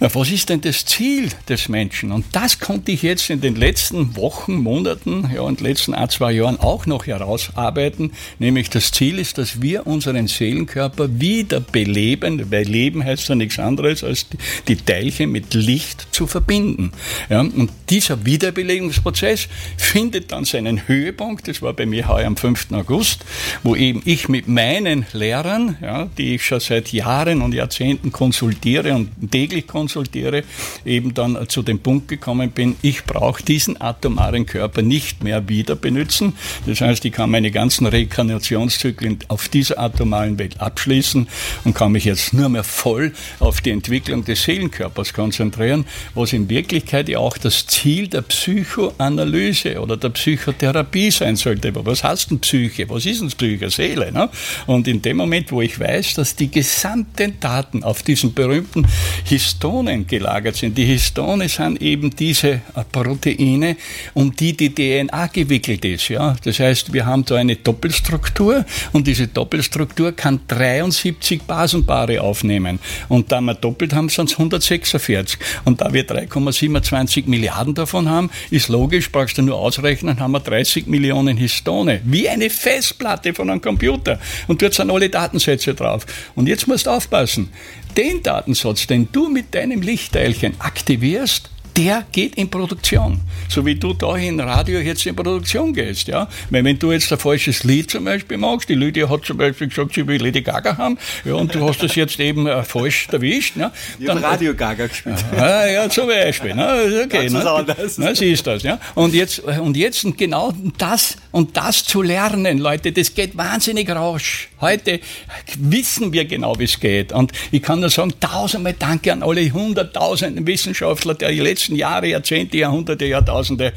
was ist denn das Ziel des Menschen? Und das konnte ich jetzt in den letzten Wochen, Monaten, ja, und letzten ein, zwei Jahren auch noch herausarbeiten, nämlich das Ziel ist, dass wir unseren Seelenkörper wieder beleben, weil Leben heißt ja nichts anderes, als die, Teilchen mit Licht zu verbinden. Ja, und dieser Wiederbelebungsprozess findet dann seinen Höhepunkt, das war bei mir heuer am 5. August, wo eben ich mit meinen Lehrern, ja, die ich schon seit Jahren und Jahrzehnten konsultiere und täglich konsultiere, eben dann zu dem Punkt gekommen bin, ich brauche diesen atomaren Körper nicht mehr wieder benutzen. Das heißt, ich kann meine ganzen Rekarnationszyklen auf dieser atomaren Welt abschließen und kann mich jetzt nur mehr voll auf die Entwicklung des Seelenkörpers konzentrieren, was in Wirklichkeit ja auch das Ziel der Psychoanalyse oder der Psychotherapie sein sollte. Aber was heißt denn Psyche? Was ist denn Psyche? Seele. Ne? Und in dem Moment, wo ich weiß, dass die gesamten Daten auf diesem berühmten Histon Histonen gelagert sind. Die Histone sind eben diese Proteine, um die die DNA gewickelt ist. Ja? Das heißt, wir haben da eine Doppelstruktur und diese Doppelstruktur kann 73 Basenpaare aufnehmen. Und da wir doppelt haben, sind es 146. Und da wir 3,27 Milliarden davon haben, ist logisch, brauchst du nur ausrechnen, haben wir 30 Millionen Histone. Wie eine Festplatte von einem Computer. Und dort sind alle Datensätze drauf. Und jetzt musst du aufpassen. Den Datensatz, den du mit deinem Lichtteilchen aktivierst, der geht in Produktion. So wie du da in Radio jetzt in Produktion gehst, ja. Weil wenn du jetzt ein falsches Lied zum Beispiel magst, die Lydia hat zum Beispiel gesagt, sie will Lady Gaga haben, ja, und du hast das jetzt eben äh, falsch erwischt, ne. Ich habe Radio Gaga gespielt. [LAUGHS] Ah, ja, zum Beispiel. Ne? Okay, ne? anderes. Na, sie ist das, ja. Und jetzt, und jetzt genau das und das zu lernen, Leute, das geht wahnsinnig rasch. Heute wissen wir genau, wie es geht. Und ich kann nur sagen, tausendmal Danke an alle hunderttausenden Wissenschaftler der letzten Jahre, Jahrzehnte, Jahrhunderte, Jahrtausende.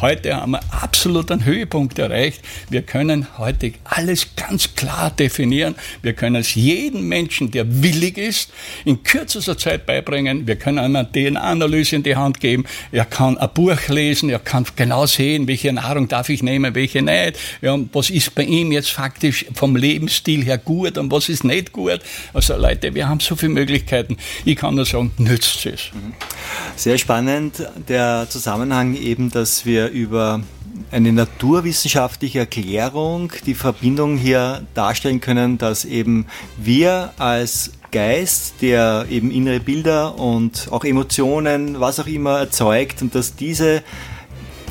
Heute haben wir absolut einen Höhepunkt erreicht. Wir können heute alles ganz klar definieren. Wir können es jedem Menschen, der willig ist, in kürzester Zeit beibringen. Wir können ihm eine DNA-Analyse in die Hand geben. Er kann ein Buch lesen. Er kann genau sehen, welche Nahrung darf ich nehmen, welche nicht. Ja, was ist bei ihm jetzt faktisch vom Lebensstil her gut und was ist nicht gut. Also Leute, wir haben so viele Möglichkeiten. Ich kann nur sagen, nützt es. Sehr spannend der Zusammenhang eben, dass wir über eine naturwissenschaftliche Erklärung die Verbindung hier darstellen können, dass eben wir als Geist, der eben innere Bilder und auch Emotionen, was auch immer erzeugt und dass diese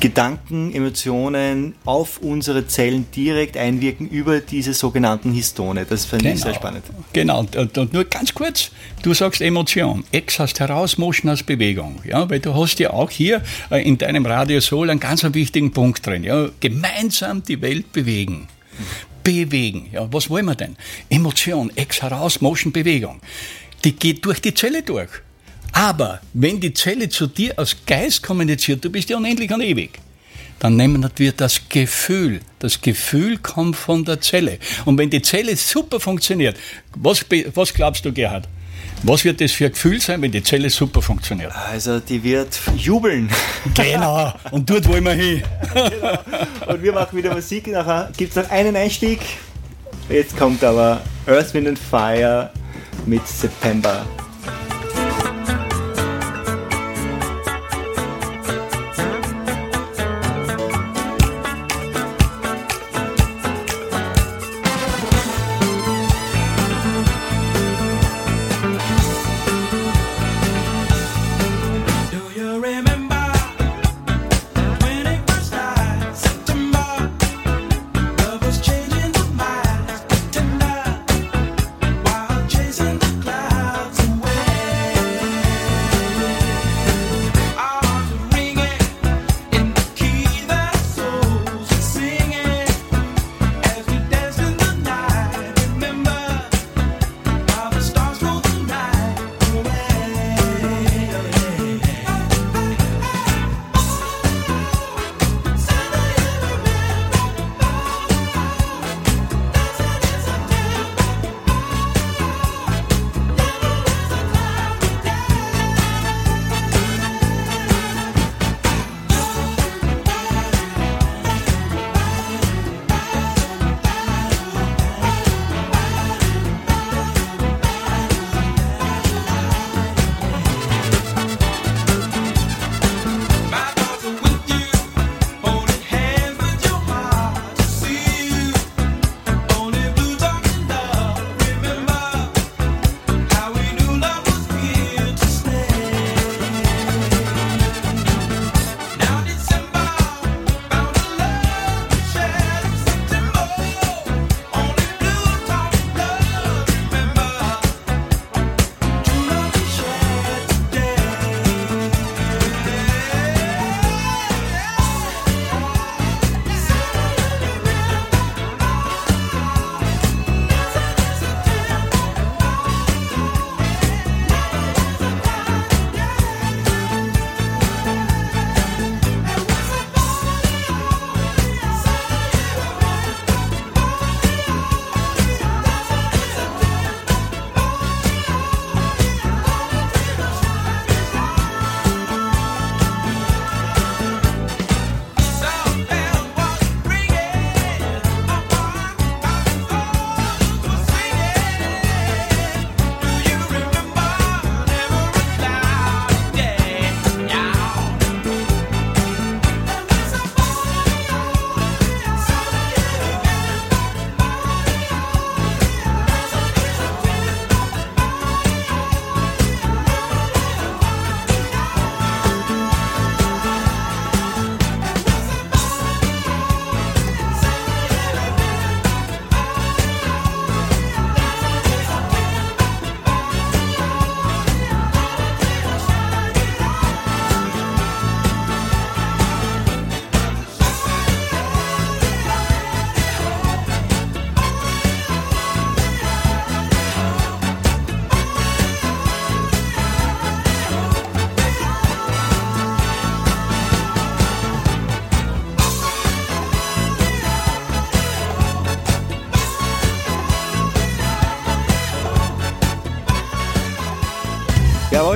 Gedanken, Emotionen auf unsere Zellen direkt einwirken über diese sogenannten Histone. Das finde ich sehr spannend. Genau, und, und nur ganz kurz, du sagst Emotion. Ex heißt heraus, Motion als Bewegung. Ja, weil du hast ja auch hier äh, in deinem Radiosol einen ganz wichtigen Punkt drin. Ja, gemeinsam die Welt bewegen. Bewegen. Ja, was wollen wir denn? Emotion, Ex heraus, Motion, Bewegung. Die geht durch die Zelle durch. Aber wenn die Zelle zu dir als Geist kommuniziert, du bist ja unendlich und ewig, dann nehmen wir das Gefühl. Das Gefühl kommt von der Zelle. Und wenn die Zelle super funktioniert, was, was glaubst du, Gerhard? Was wird das für ein Gefühl sein, wenn die Zelle super funktioniert? Also die wird jubeln. Genau. Und dort wollen wir hin. [LAUGHS] Und wir machen wieder Musik. Nachher gibt es noch einen Einstieg. Jetzt kommt aber Earth, Wind and Fire mit September.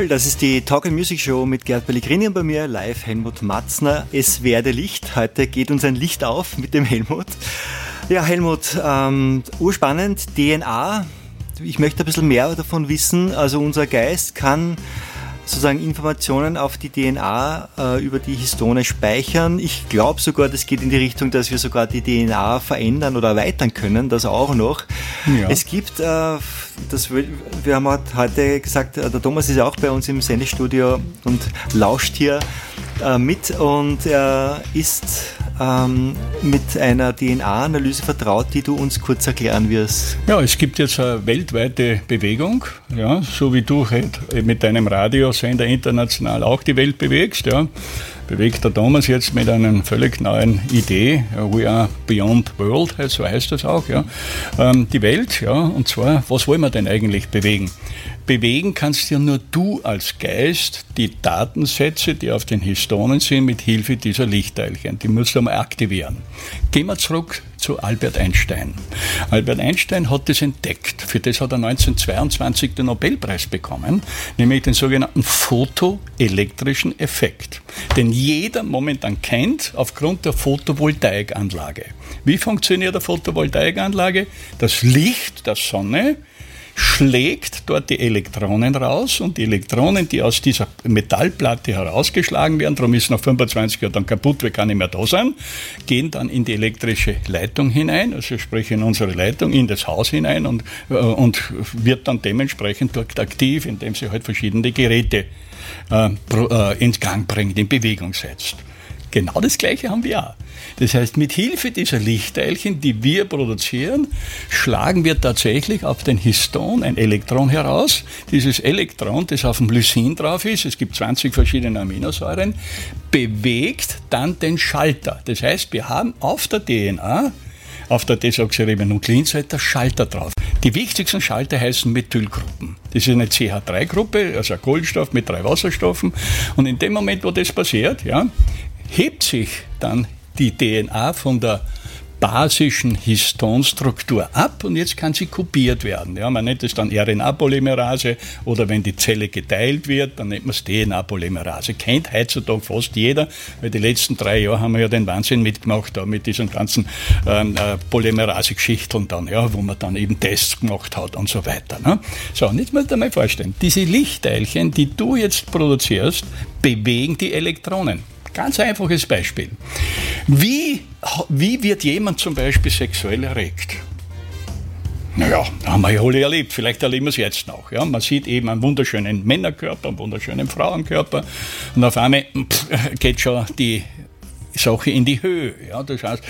Das ist die Talk and Music Show mit Gerd Pellegrini und bei mir live Helmut Matzner. Es werde Licht. Heute geht uns ein Licht auf mit dem Helmut. Ja, Helmut, ähm, urspannend, DNA. Ich möchte ein bisschen mehr davon wissen. Also unser Geist kann sozusagen Informationen auf die DNA äh, über die Histone speichern. Ich glaube sogar, das geht in die Richtung, dass wir sogar die DNA verändern oder erweitern können, das auch noch. Ja. Es gibt, äh, das, wir haben heute gesagt, äh, der Thomas ist auch bei uns im Sendestudio und lauscht hier äh, mit und er ist ähm, mit einer DNA-Analyse vertraut, die du uns kurz erklären wirst. Ja, es gibt jetzt eine weltweite Bewegung, ja, so wie du halt mit deinem Radiosender international auch die Welt bewegst, ja. Bewegt der Thomas jetzt mit einer völlig neuen Idee, We are beyond world, so heißt das auch, ja. Ähm, die Welt, ja, und zwar, was wollen wir denn eigentlich bewegen? Bewegen kannst ja nur du als Geist die Datensätze, die auf den Histonen sind, mit Hilfe dieser Lichtteilchen. Die musst du einmal aktivieren. Gehen wir zurück zu Albert Einstein. Albert Einstein hat das entdeckt. Für das hat er 1922 den Nobelpreis bekommen, nämlich den sogenannten photoelektrischen Effekt, den jeder momentan kennt aufgrund der Photovoltaikanlage. Wie funktioniert eine Photovoltaikanlage? Das Licht der Sonne schlägt dort die Elektronen raus und die Elektronen, die aus dieser Metallplatte herausgeschlagen werden, darum ist nach 25 Jahren dann kaputt, wir kann nicht mehr da sein, gehen dann in die elektrische Leitung hinein, also sprich in unsere Leitung, in das Haus hinein und, äh, und wird dann dementsprechend dort aktiv, indem sie halt verschiedene Geräte äh, äh, ins Gang bringt, in Bewegung setzt. Genau das Gleiche haben wir auch. Das heißt, mit Hilfe dieser Lichtteilchen, die wir produzieren, schlagen wir tatsächlich auf den Histon ein Elektron heraus. Dieses Elektron, das auf dem Lysin drauf ist, es gibt 20 verschiedene Aminosäuren, bewegt dann den Schalter. Das heißt, wir haben auf der DNA auf der Desoxyribonukleinseite Schalter drauf. Die wichtigsten Schalter heißen Methylgruppen. Das ist eine CH3-Gruppe, also ein Kohlenstoff mit drei Wasserstoffen. Und in dem Moment, wo das passiert, ja, hebt sich dann die DNA von der basischen Histonstruktur ab und jetzt kann sie kopiert werden. Ja, man nennt es dann RNA-Polymerase oder wenn die Zelle geteilt wird, dann nennt man es DNA-Polymerase. Kennt heutzutage fast jeder, weil die letzten drei Jahre haben wir ja den Wahnsinn mitgemacht da mit diesen ganzen ähm, äh, Polymerase-Geschichten dann, ja, wo man dann eben Tests gemacht hat und so weiter. Ne? So, und jetzt mal vorstellen, diese Lichtteilchen, die du jetzt produzierst, bewegen die Elektronen. Ganz einfaches Beispiel. Wie, wie wird jemand zum Beispiel sexuell erregt? Naja, haben wir ja alle erlebt. Vielleicht erleben wir es jetzt noch. Ja? Man sieht eben einen wunderschönen Männerkörper, einen wunderschönen Frauenkörper und auf einmal pff, geht schon die Sache in die Höhe. Ja, das heißt,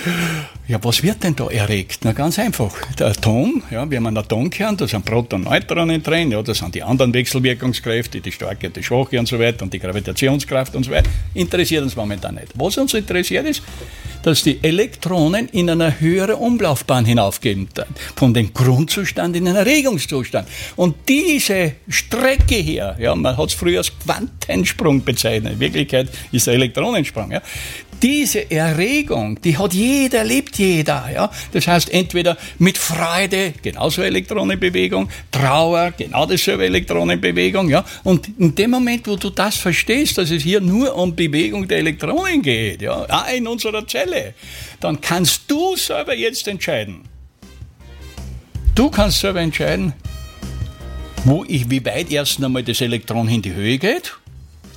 ja, was wird denn da erregt? Na, ganz einfach. Der Atom, ja, wir haben einen Atomkern, da sind Protonen, Neutronen drin, ja, das sind die anderen Wechselwirkungskräfte, die starke, die schwache und so weiter und die Gravitationskraft und so weiter. Interessiert uns momentan nicht. Was uns interessiert ist, dass die Elektronen in einer höheren Umlaufbahn hinaufgehen, von dem Grundzustand in einen Erregungszustand. Und diese Strecke hier, ja, man hat es früher als Quantensprung bezeichnet, in Wirklichkeit ist der Elektronensprung, ja, diese Erregung, die hat jeder, lebt jeder. Ja? Das heißt, entweder mit Freude, genauso Elektronenbewegung, Trauer, genau dasselbe Elektronenbewegung. Ja? Und in dem Moment, wo du das verstehst, dass es hier nur um Bewegung der Elektronen geht, ja, auch in unserer Zelle, dann kannst du selber jetzt entscheiden. Du kannst selber entscheiden, wo ich, wie weit erst einmal das Elektron in die Höhe geht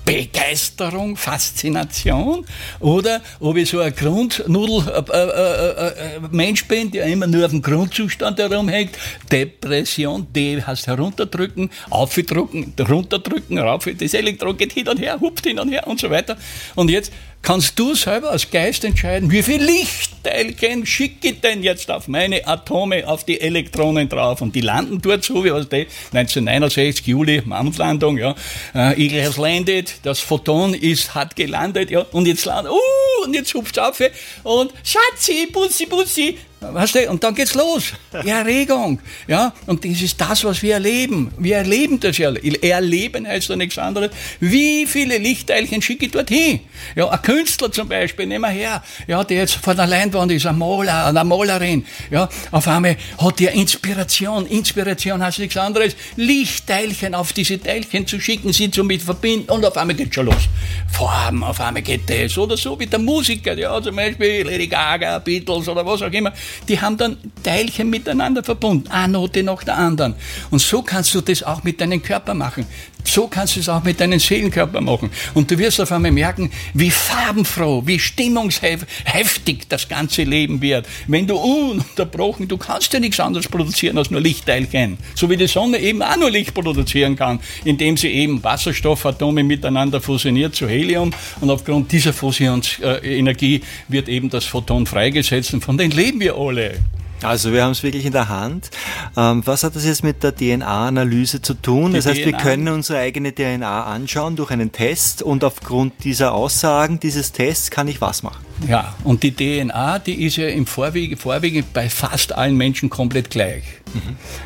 Begeisterung, Faszination oder ob ich so ein Grundnudel-Mensch äh, äh, äh, bin, der immer nur auf dem Grundzustand herumhängt. Depression, D heißt herunterdrücken, aufdrücken, runterdrücken, rauf, das Elektron geht hin und her, hupft hin und her und so weiter. Und jetzt kannst du selber als Geist entscheiden, wie viel Lichtteilchen schicke ich denn jetzt auf meine Atome, auf die Elektronen drauf. Und die landen dort so, wie was die 1969, Juli, Mondlandung, ja. Äh, has landed, das Photon ist, hat gelandet, ja. Und jetzt landet, uh, und jetzt hupft auf und Schatzi, Bussi, Bussi, Weißt du, und dann geht's los. Die [LAUGHS] Erregung. Ja, und das ist das, was wir erleben. Wir erleben das ja. Erleben heißt ja nichts anderes. Wie viele Lichtteilchen schicke ich dorthin? Ja, ein Künstler zum Beispiel, nehmen wir her. Ja, der jetzt vor der Leinwand ist, ein Maler, eine Malerin. Ja, auf einmal hat der Inspiration. Inspiration heißt nichts anderes. Lichtteilchen auf diese Teilchen zu schicken, sie zu mit verbinden und auf einmal geht's schon los. Farben, auf einmal geht das. Oder so wie der Musiker, ja, zum Beispiel Lady Gaga, Beatles oder was auch immer die haben dann Teilchen miteinander verbunden, eine Note nach der anderen. Und so kannst du das auch mit deinem Körper machen. So kannst du es auch mit deinem Seelenkörper machen. Und du wirst auf einmal merken, wie farbenfroh, wie stimmungsheftig das ganze Leben wird. Wenn du ununterbrochen, du kannst ja nichts anderes produzieren als nur Lichtteilchen. So wie die Sonne eben auch nur Licht produzieren kann, indem sie eben Wasserstoffatome miteinander fusioniert zu Helium. Und aufgrund dieser Fusionsenergie wird eben das Photon freigesetzt. Und von denen leben wir alle. Also wir haben es wirklich in der Hand. Ähm, was hat das jetzt mit der DNA-Analyse zu tun? Die das heißt, wir DNA können unsere eigene DNA anschauen durch einen Test und aufgrund dieser Aussagen dieses Tests kann ich was machen? Ja, und die DNA, die ist ja im Vorwege, Vorwege bei fast allen Menschen komplett gleich.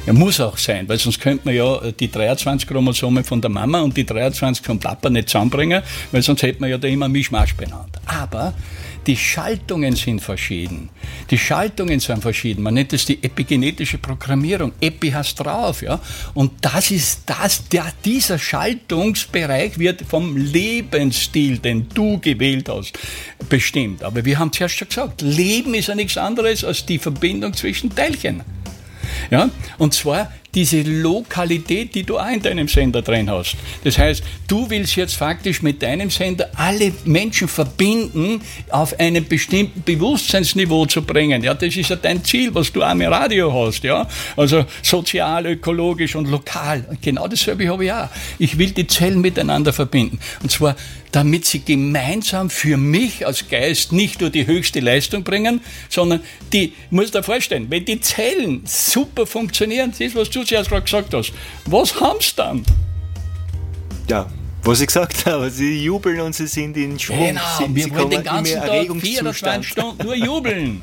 Ja, muss auch sein, weil sonst könnte man ja die 23 Chromosomen von der Mama und die 23 vom Papa nicht zusammenbringen, weil sonst hätte man ja da immer Mischmasch benannt. Aber die Schaltungen sind verschieden. Die Schaltungen sind verschieden. Man nennt es die epigenetische Programmierung. Epi heißt drauf, ja. Und das ist das, der, dieser Schaltungsbereich wird vom Lebensstil, den du gewählt hast, bestimmt. Aber wir haben zuerst schon gesagt, Leben ist ja nichts anderes als die Verbindung zwischen Teilchen. Ja? Und zwar diese Lokalität, die du auch in deinem Sender drin hast. Das heißt, du willst jetzt faktisch mit deinem Sender alle Menschen verbinden, auf einem bestimmten Bewusstseinsniveau zu bringen. Ja, das ist ja dein Ziel, was du auch im Radio hast. Ja? Also sozial, ökologisch und lokal. Genau dasselbe habe ich auch. Ich will die Zellen miteinander verbinden. Und zwar damit sie gemeinsam für mich als Geist nicht nur die höchste Leistung bringen, sondern die, muss dir vorstellen, wenn die Zellen super funktionieren, das ist, was du zuerst gerade gesagt hast, was haben sie dann? Ja, was ich gesagt [LAUGHS] habe, sie jubeln und sie sind in Schwung. Genau, sie, wir wollen den ganzen Tag Erregungszustand. 24 Stunden nur [LAUGHS] jubeln.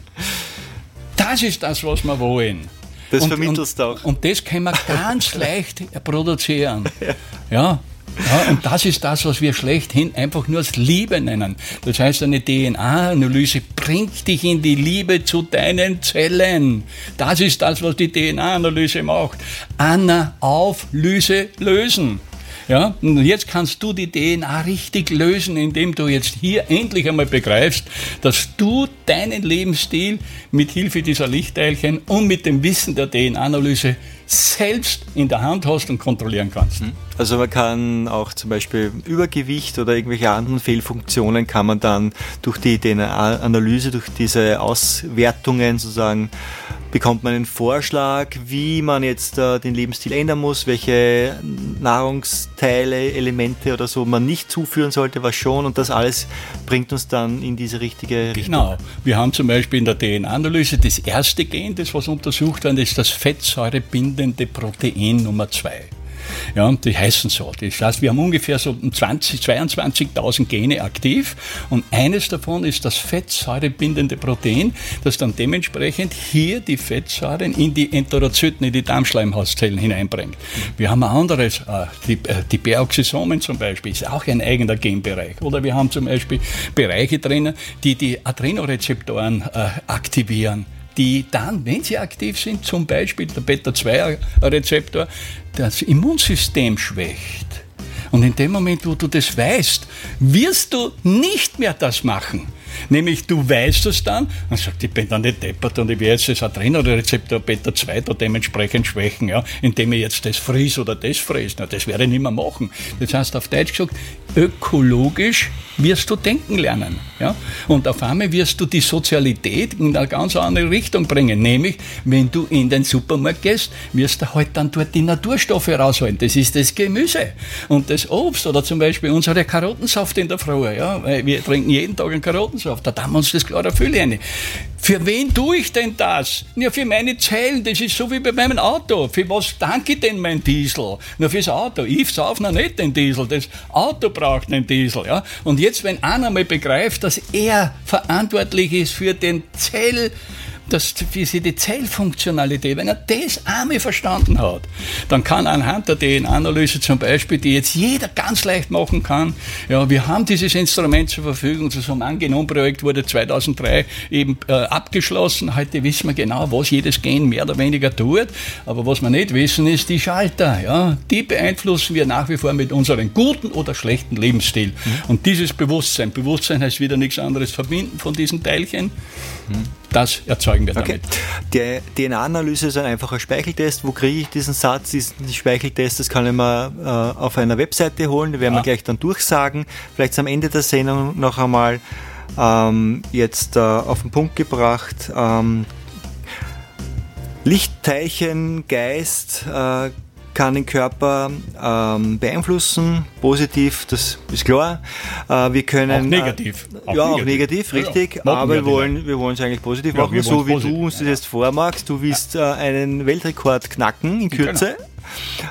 Das ist das, was wir wollen. Das und, vermittelst du und, auch. Und das können wir ganz [LAUGHS] leicht produzieren. Ja. Ja, und das ist das, was wir schlechthin einfach nur als Liebe nennen. Das heißt, eine DNA-Analyse bringt dich in die Liebe zu deinen Zellen. Das ist das, was die DNA-Analyse macht. Anna, Auflöse, lösen. Ja, und jetzt kannst du die DNA richtig lösen, indem du jetzt hier endlich einmal begreifst, dass du deinen Lebensstil mit Hilfe dieser Lichtteilchen und mit dem Wissen der DNA-Analyse selbst in der Hand hast und kontrollieren kannst. Also man kann auch zum Beispiel Übergewicht oder irgendwelche anderen Fehlfunktionen kann man dann durch die DNA-Analyse, durch diese Auswertungen sozusagen, bekommt man einen Vorschlag, wie man jetzt äh, den Lebensstil ändern muss, welche Nahrungsteile, Elemente oder so man nicht zuführen sollte, was schon und das alles bringt uns dann in diese richtige Richtung. Genau. Wir haben zum Beispiel in der DNA-Analyse das erste Gen, das was untersucht wird, ist das fettsäurebindende Protein Nummer 2. Ja, und die heißen so. Das heißt, wir haben ungefähr so 20, 22.000 Gene aktiv und eines davon ist das fettsäurebindende Protein, das dann dementsprechend hier die Fettsäuren in die Enterozyten, in die Darmschleimhauszellen hineinbringt. Wir haben ein anderes, äh, die, äh, die Peroxisomen zum Beispiel, ist auch ein eigener Genbereich. Oder wir haben zum Beispiel Bereiche drinnen, die die Adrenorezeptoren äh, aktivieren die dann, wenn sie aktiv sind, zum Beispiel der Beta-2-Rezeptor, das Immunsystem schwächt. Und in dem Moment, wo du das weißt, wirst du nicht mehr das machen. Nämlich du weißt es dann und sagst, ich bin dann nicht deppert und ich werde jetzt das Adrenorezeptor Beta 2 da dementsprechend schwächen, ja, indem ich jetzt das fries oder das fries. Na, das werde ich nicht mehr machen. Das heißt auf Deutsch gesagt, ökologisch wirst du denken lernen. Ja? Und auf einmal wirst du die Sozialität in eine ganz andere Richtung bringen. Nämlich, wenn du in den Supermarkt gehst, wirst du halt dann dort die Naturstoffe rausholen. Das ist das Gemüse und das Obst oder zum Beispiel unsere Karottensaft in der Früh. Ja? Wir trinken jeden Tag einen Karottensaft. Da haben wir uns das Chlorophyll rein. Für wen tue ich denn das? Ja, für meine Zellen. Das ist so wie bei meinem Auto. Für was danke ich denn mein Diesel? Nur fürs Auto. Ich sauf noch nicht den Diesel. Das Auto braucht einen Diesel. Ja? Und jetzt, wenn einer mal begreift, dass er verantwortlich ist für den Zell dass wie sie die Zellfunktionalität, wenn er das einmal verstanden hat, dann kann anhand der DNA-Analyse zum Beispiel, die jetzt jeder ganz leicht machen kann, ja, wir haben dieses Instrument zur Verfügung, das Angenommen-Projekt wurde 2003 eben äh, abgeschlossen. Heute wissen wir genau, was jedes Gen mehr oder weniger tut, aber was wir nicht wissen, ist die Schalter. Ja, die beeinflussen wir nach wie vor mit unserem guten oder schlechten Lebensstil. Mhm. Und dieses Bewusstsein, Bewusstsein heißt wieder nichts anderes verbinden von diesen Teilchen, das erzeugen wir Okay. damit. Die DNA-Analyse ist ein einfacher Speicheltest. Wo kriege ich diesen Satz, diesen Speicheltest? Das kann ich mir äh, auf einer Webseite holen. Die werden wir Ja. gleich dann durchsagen. Vielleicht am Ende der Sendung noch einmal ähm, jetzt äh, auf den Punkt gebracht. Ähm, Lichtteilchen, Geist äh, kann den Körper ähm, beeinflussen, positiv, das ist klar. Äh, wir können Auch negativ. Äh, Auch ja, auch negativ. Ja, ja. richtig. Machen aber wir wollen, wir wollen es eigentlich positiv Ja, machen, so wie positiv, du uns das jetzt vormachst. Du willst äh, einen Weltrekord knacken in Kürze.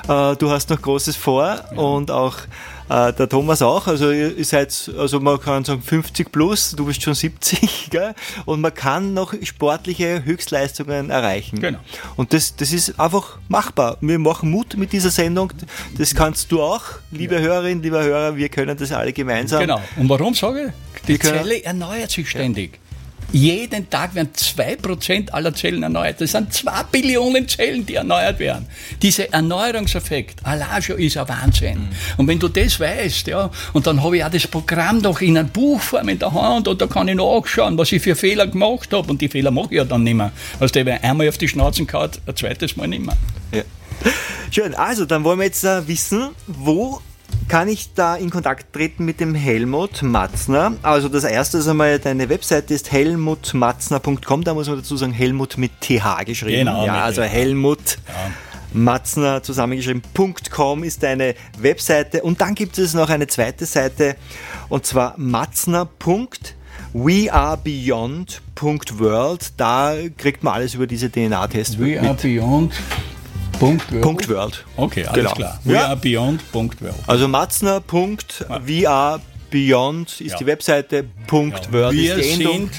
Äh, du hast noch Großes vor und auch äh, der Thomas auch. Also ihr seid, also man kann sagen 50 plus, du bist schon 70, [LAUGHS] gell? Und man kann noch sportliche Höchstleistungen erreichen. Genau. Und das, das ist einfach machbar. Wir machen Mut mit dieser Sendung. Das kannst du auch, liebe Hörerin, lieber Hörer. Wir können das alle gemeinsam. Genau. Und warum sage ich? Die Zelle erneuert sich ständig. Jeden Tag werden 2% aller Zellen erneuert. Das sind 2 Billionen Zellen, die erneuert werden. Dieser Erneuerungseffekt, allein schon ist ein Wahnsinn. Mhm. Und wenn du das weißt, ja, und dann habe ich auch das Programm noch in einer Buchform in der Hand und da kann ich nachschauen, was ich für Fehler gemacht habe. Und die Fehler mache ich ja dann nicht mehr. Also, wenn einmal auf die Schnauze kaut, ein zweites Mal nicht mehr. Ja. Schön, also dann wollen wir jetzt äh, wissen, wo kann ich da in Kontakt treten mit dem Helmut Matzner? Also das erste ist einmal, deine Webseite ist helmutmatzner.com, da muss man dazu sagen, Helmut mit TH geschrieben. Genau, ja, also. Helmut Matzner zusammengeschrieben.com ist deine Webseite und dann gibt es noch eine zweite Seite und zwar matzner.wearebeyond.world. Da kriegt man alles über diese DNA-Tests We are beyond. Punkt World. Punkt World. Okay, alles Genau. klar. We Ja. are beyond. Punkt World. Also matzner.vr Beyond ist Ja. die Webseite, Punkt Word Wir ist die Endung.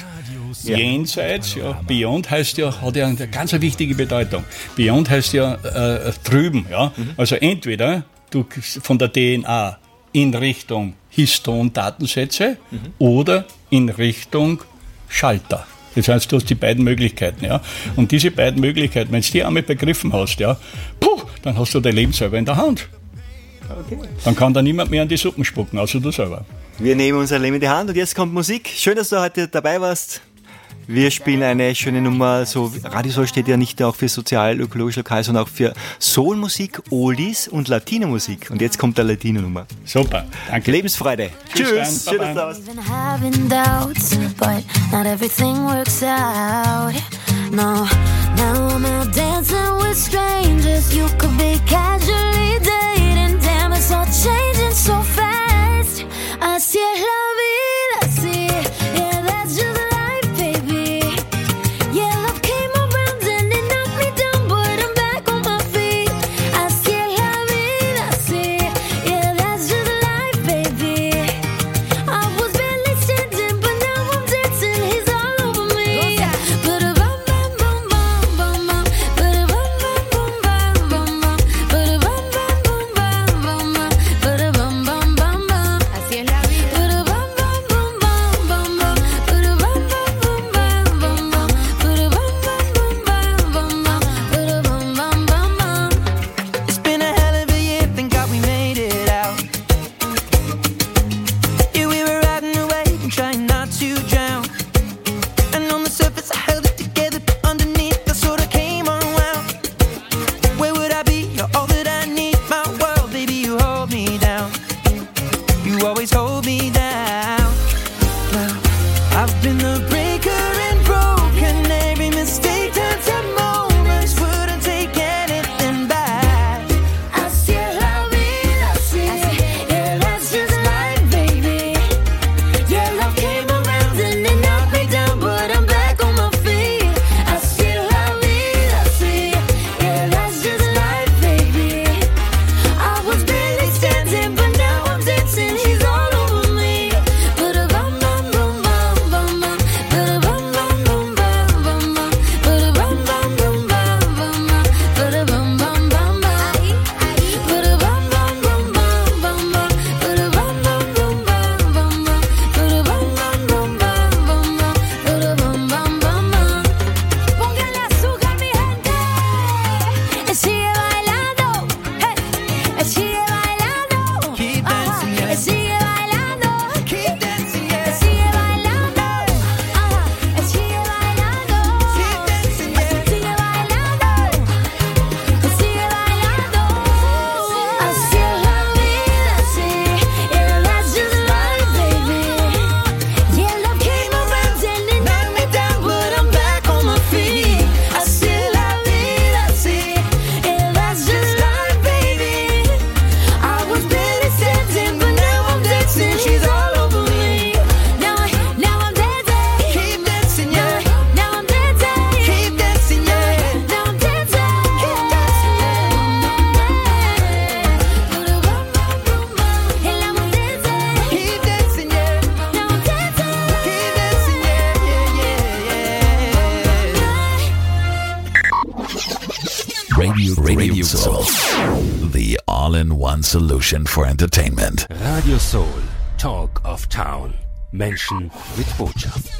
sind jenseits, ja. Beyond heißt ja, hat ja eine ganz wichtige Bedeutung. Beyond heißt ja äh, drüben, ja. Mhm. Also entweder du von der DNA in Richtung Histon-Datensätze Mhm. oder in Richtung Schalter. Das heißt, du hast die beiden Möglichkeiten, ja. Und diese beiden Möglichkeiten, wenn du die einmal begriffen hast, ja, puh, dann hast du dein Leben selber in der Hand. Dann kann da niemand mehr an die Suppen spucken, außer du selber. Wir nehmen unser Leben in die Hand und jetzt kommt Musik. Schön, dass du heute dabei warst. Wir spielen eine schöne Nummer. So, Radio Soul steht ja nicht nur auch für sozial-ökologisch lokal, sondern auch für Soulmusik, Oldies und Latino-Musik. Und jetzt kommt der Latino-Nummer. Super, danke. Lebensfreude. Tschüss, Tschüss. Schön, dass du da warst. Been having doubts, but all-in-one solution for entertainment. Radio Soul, Talk of Town. Menschen mit Botschaft.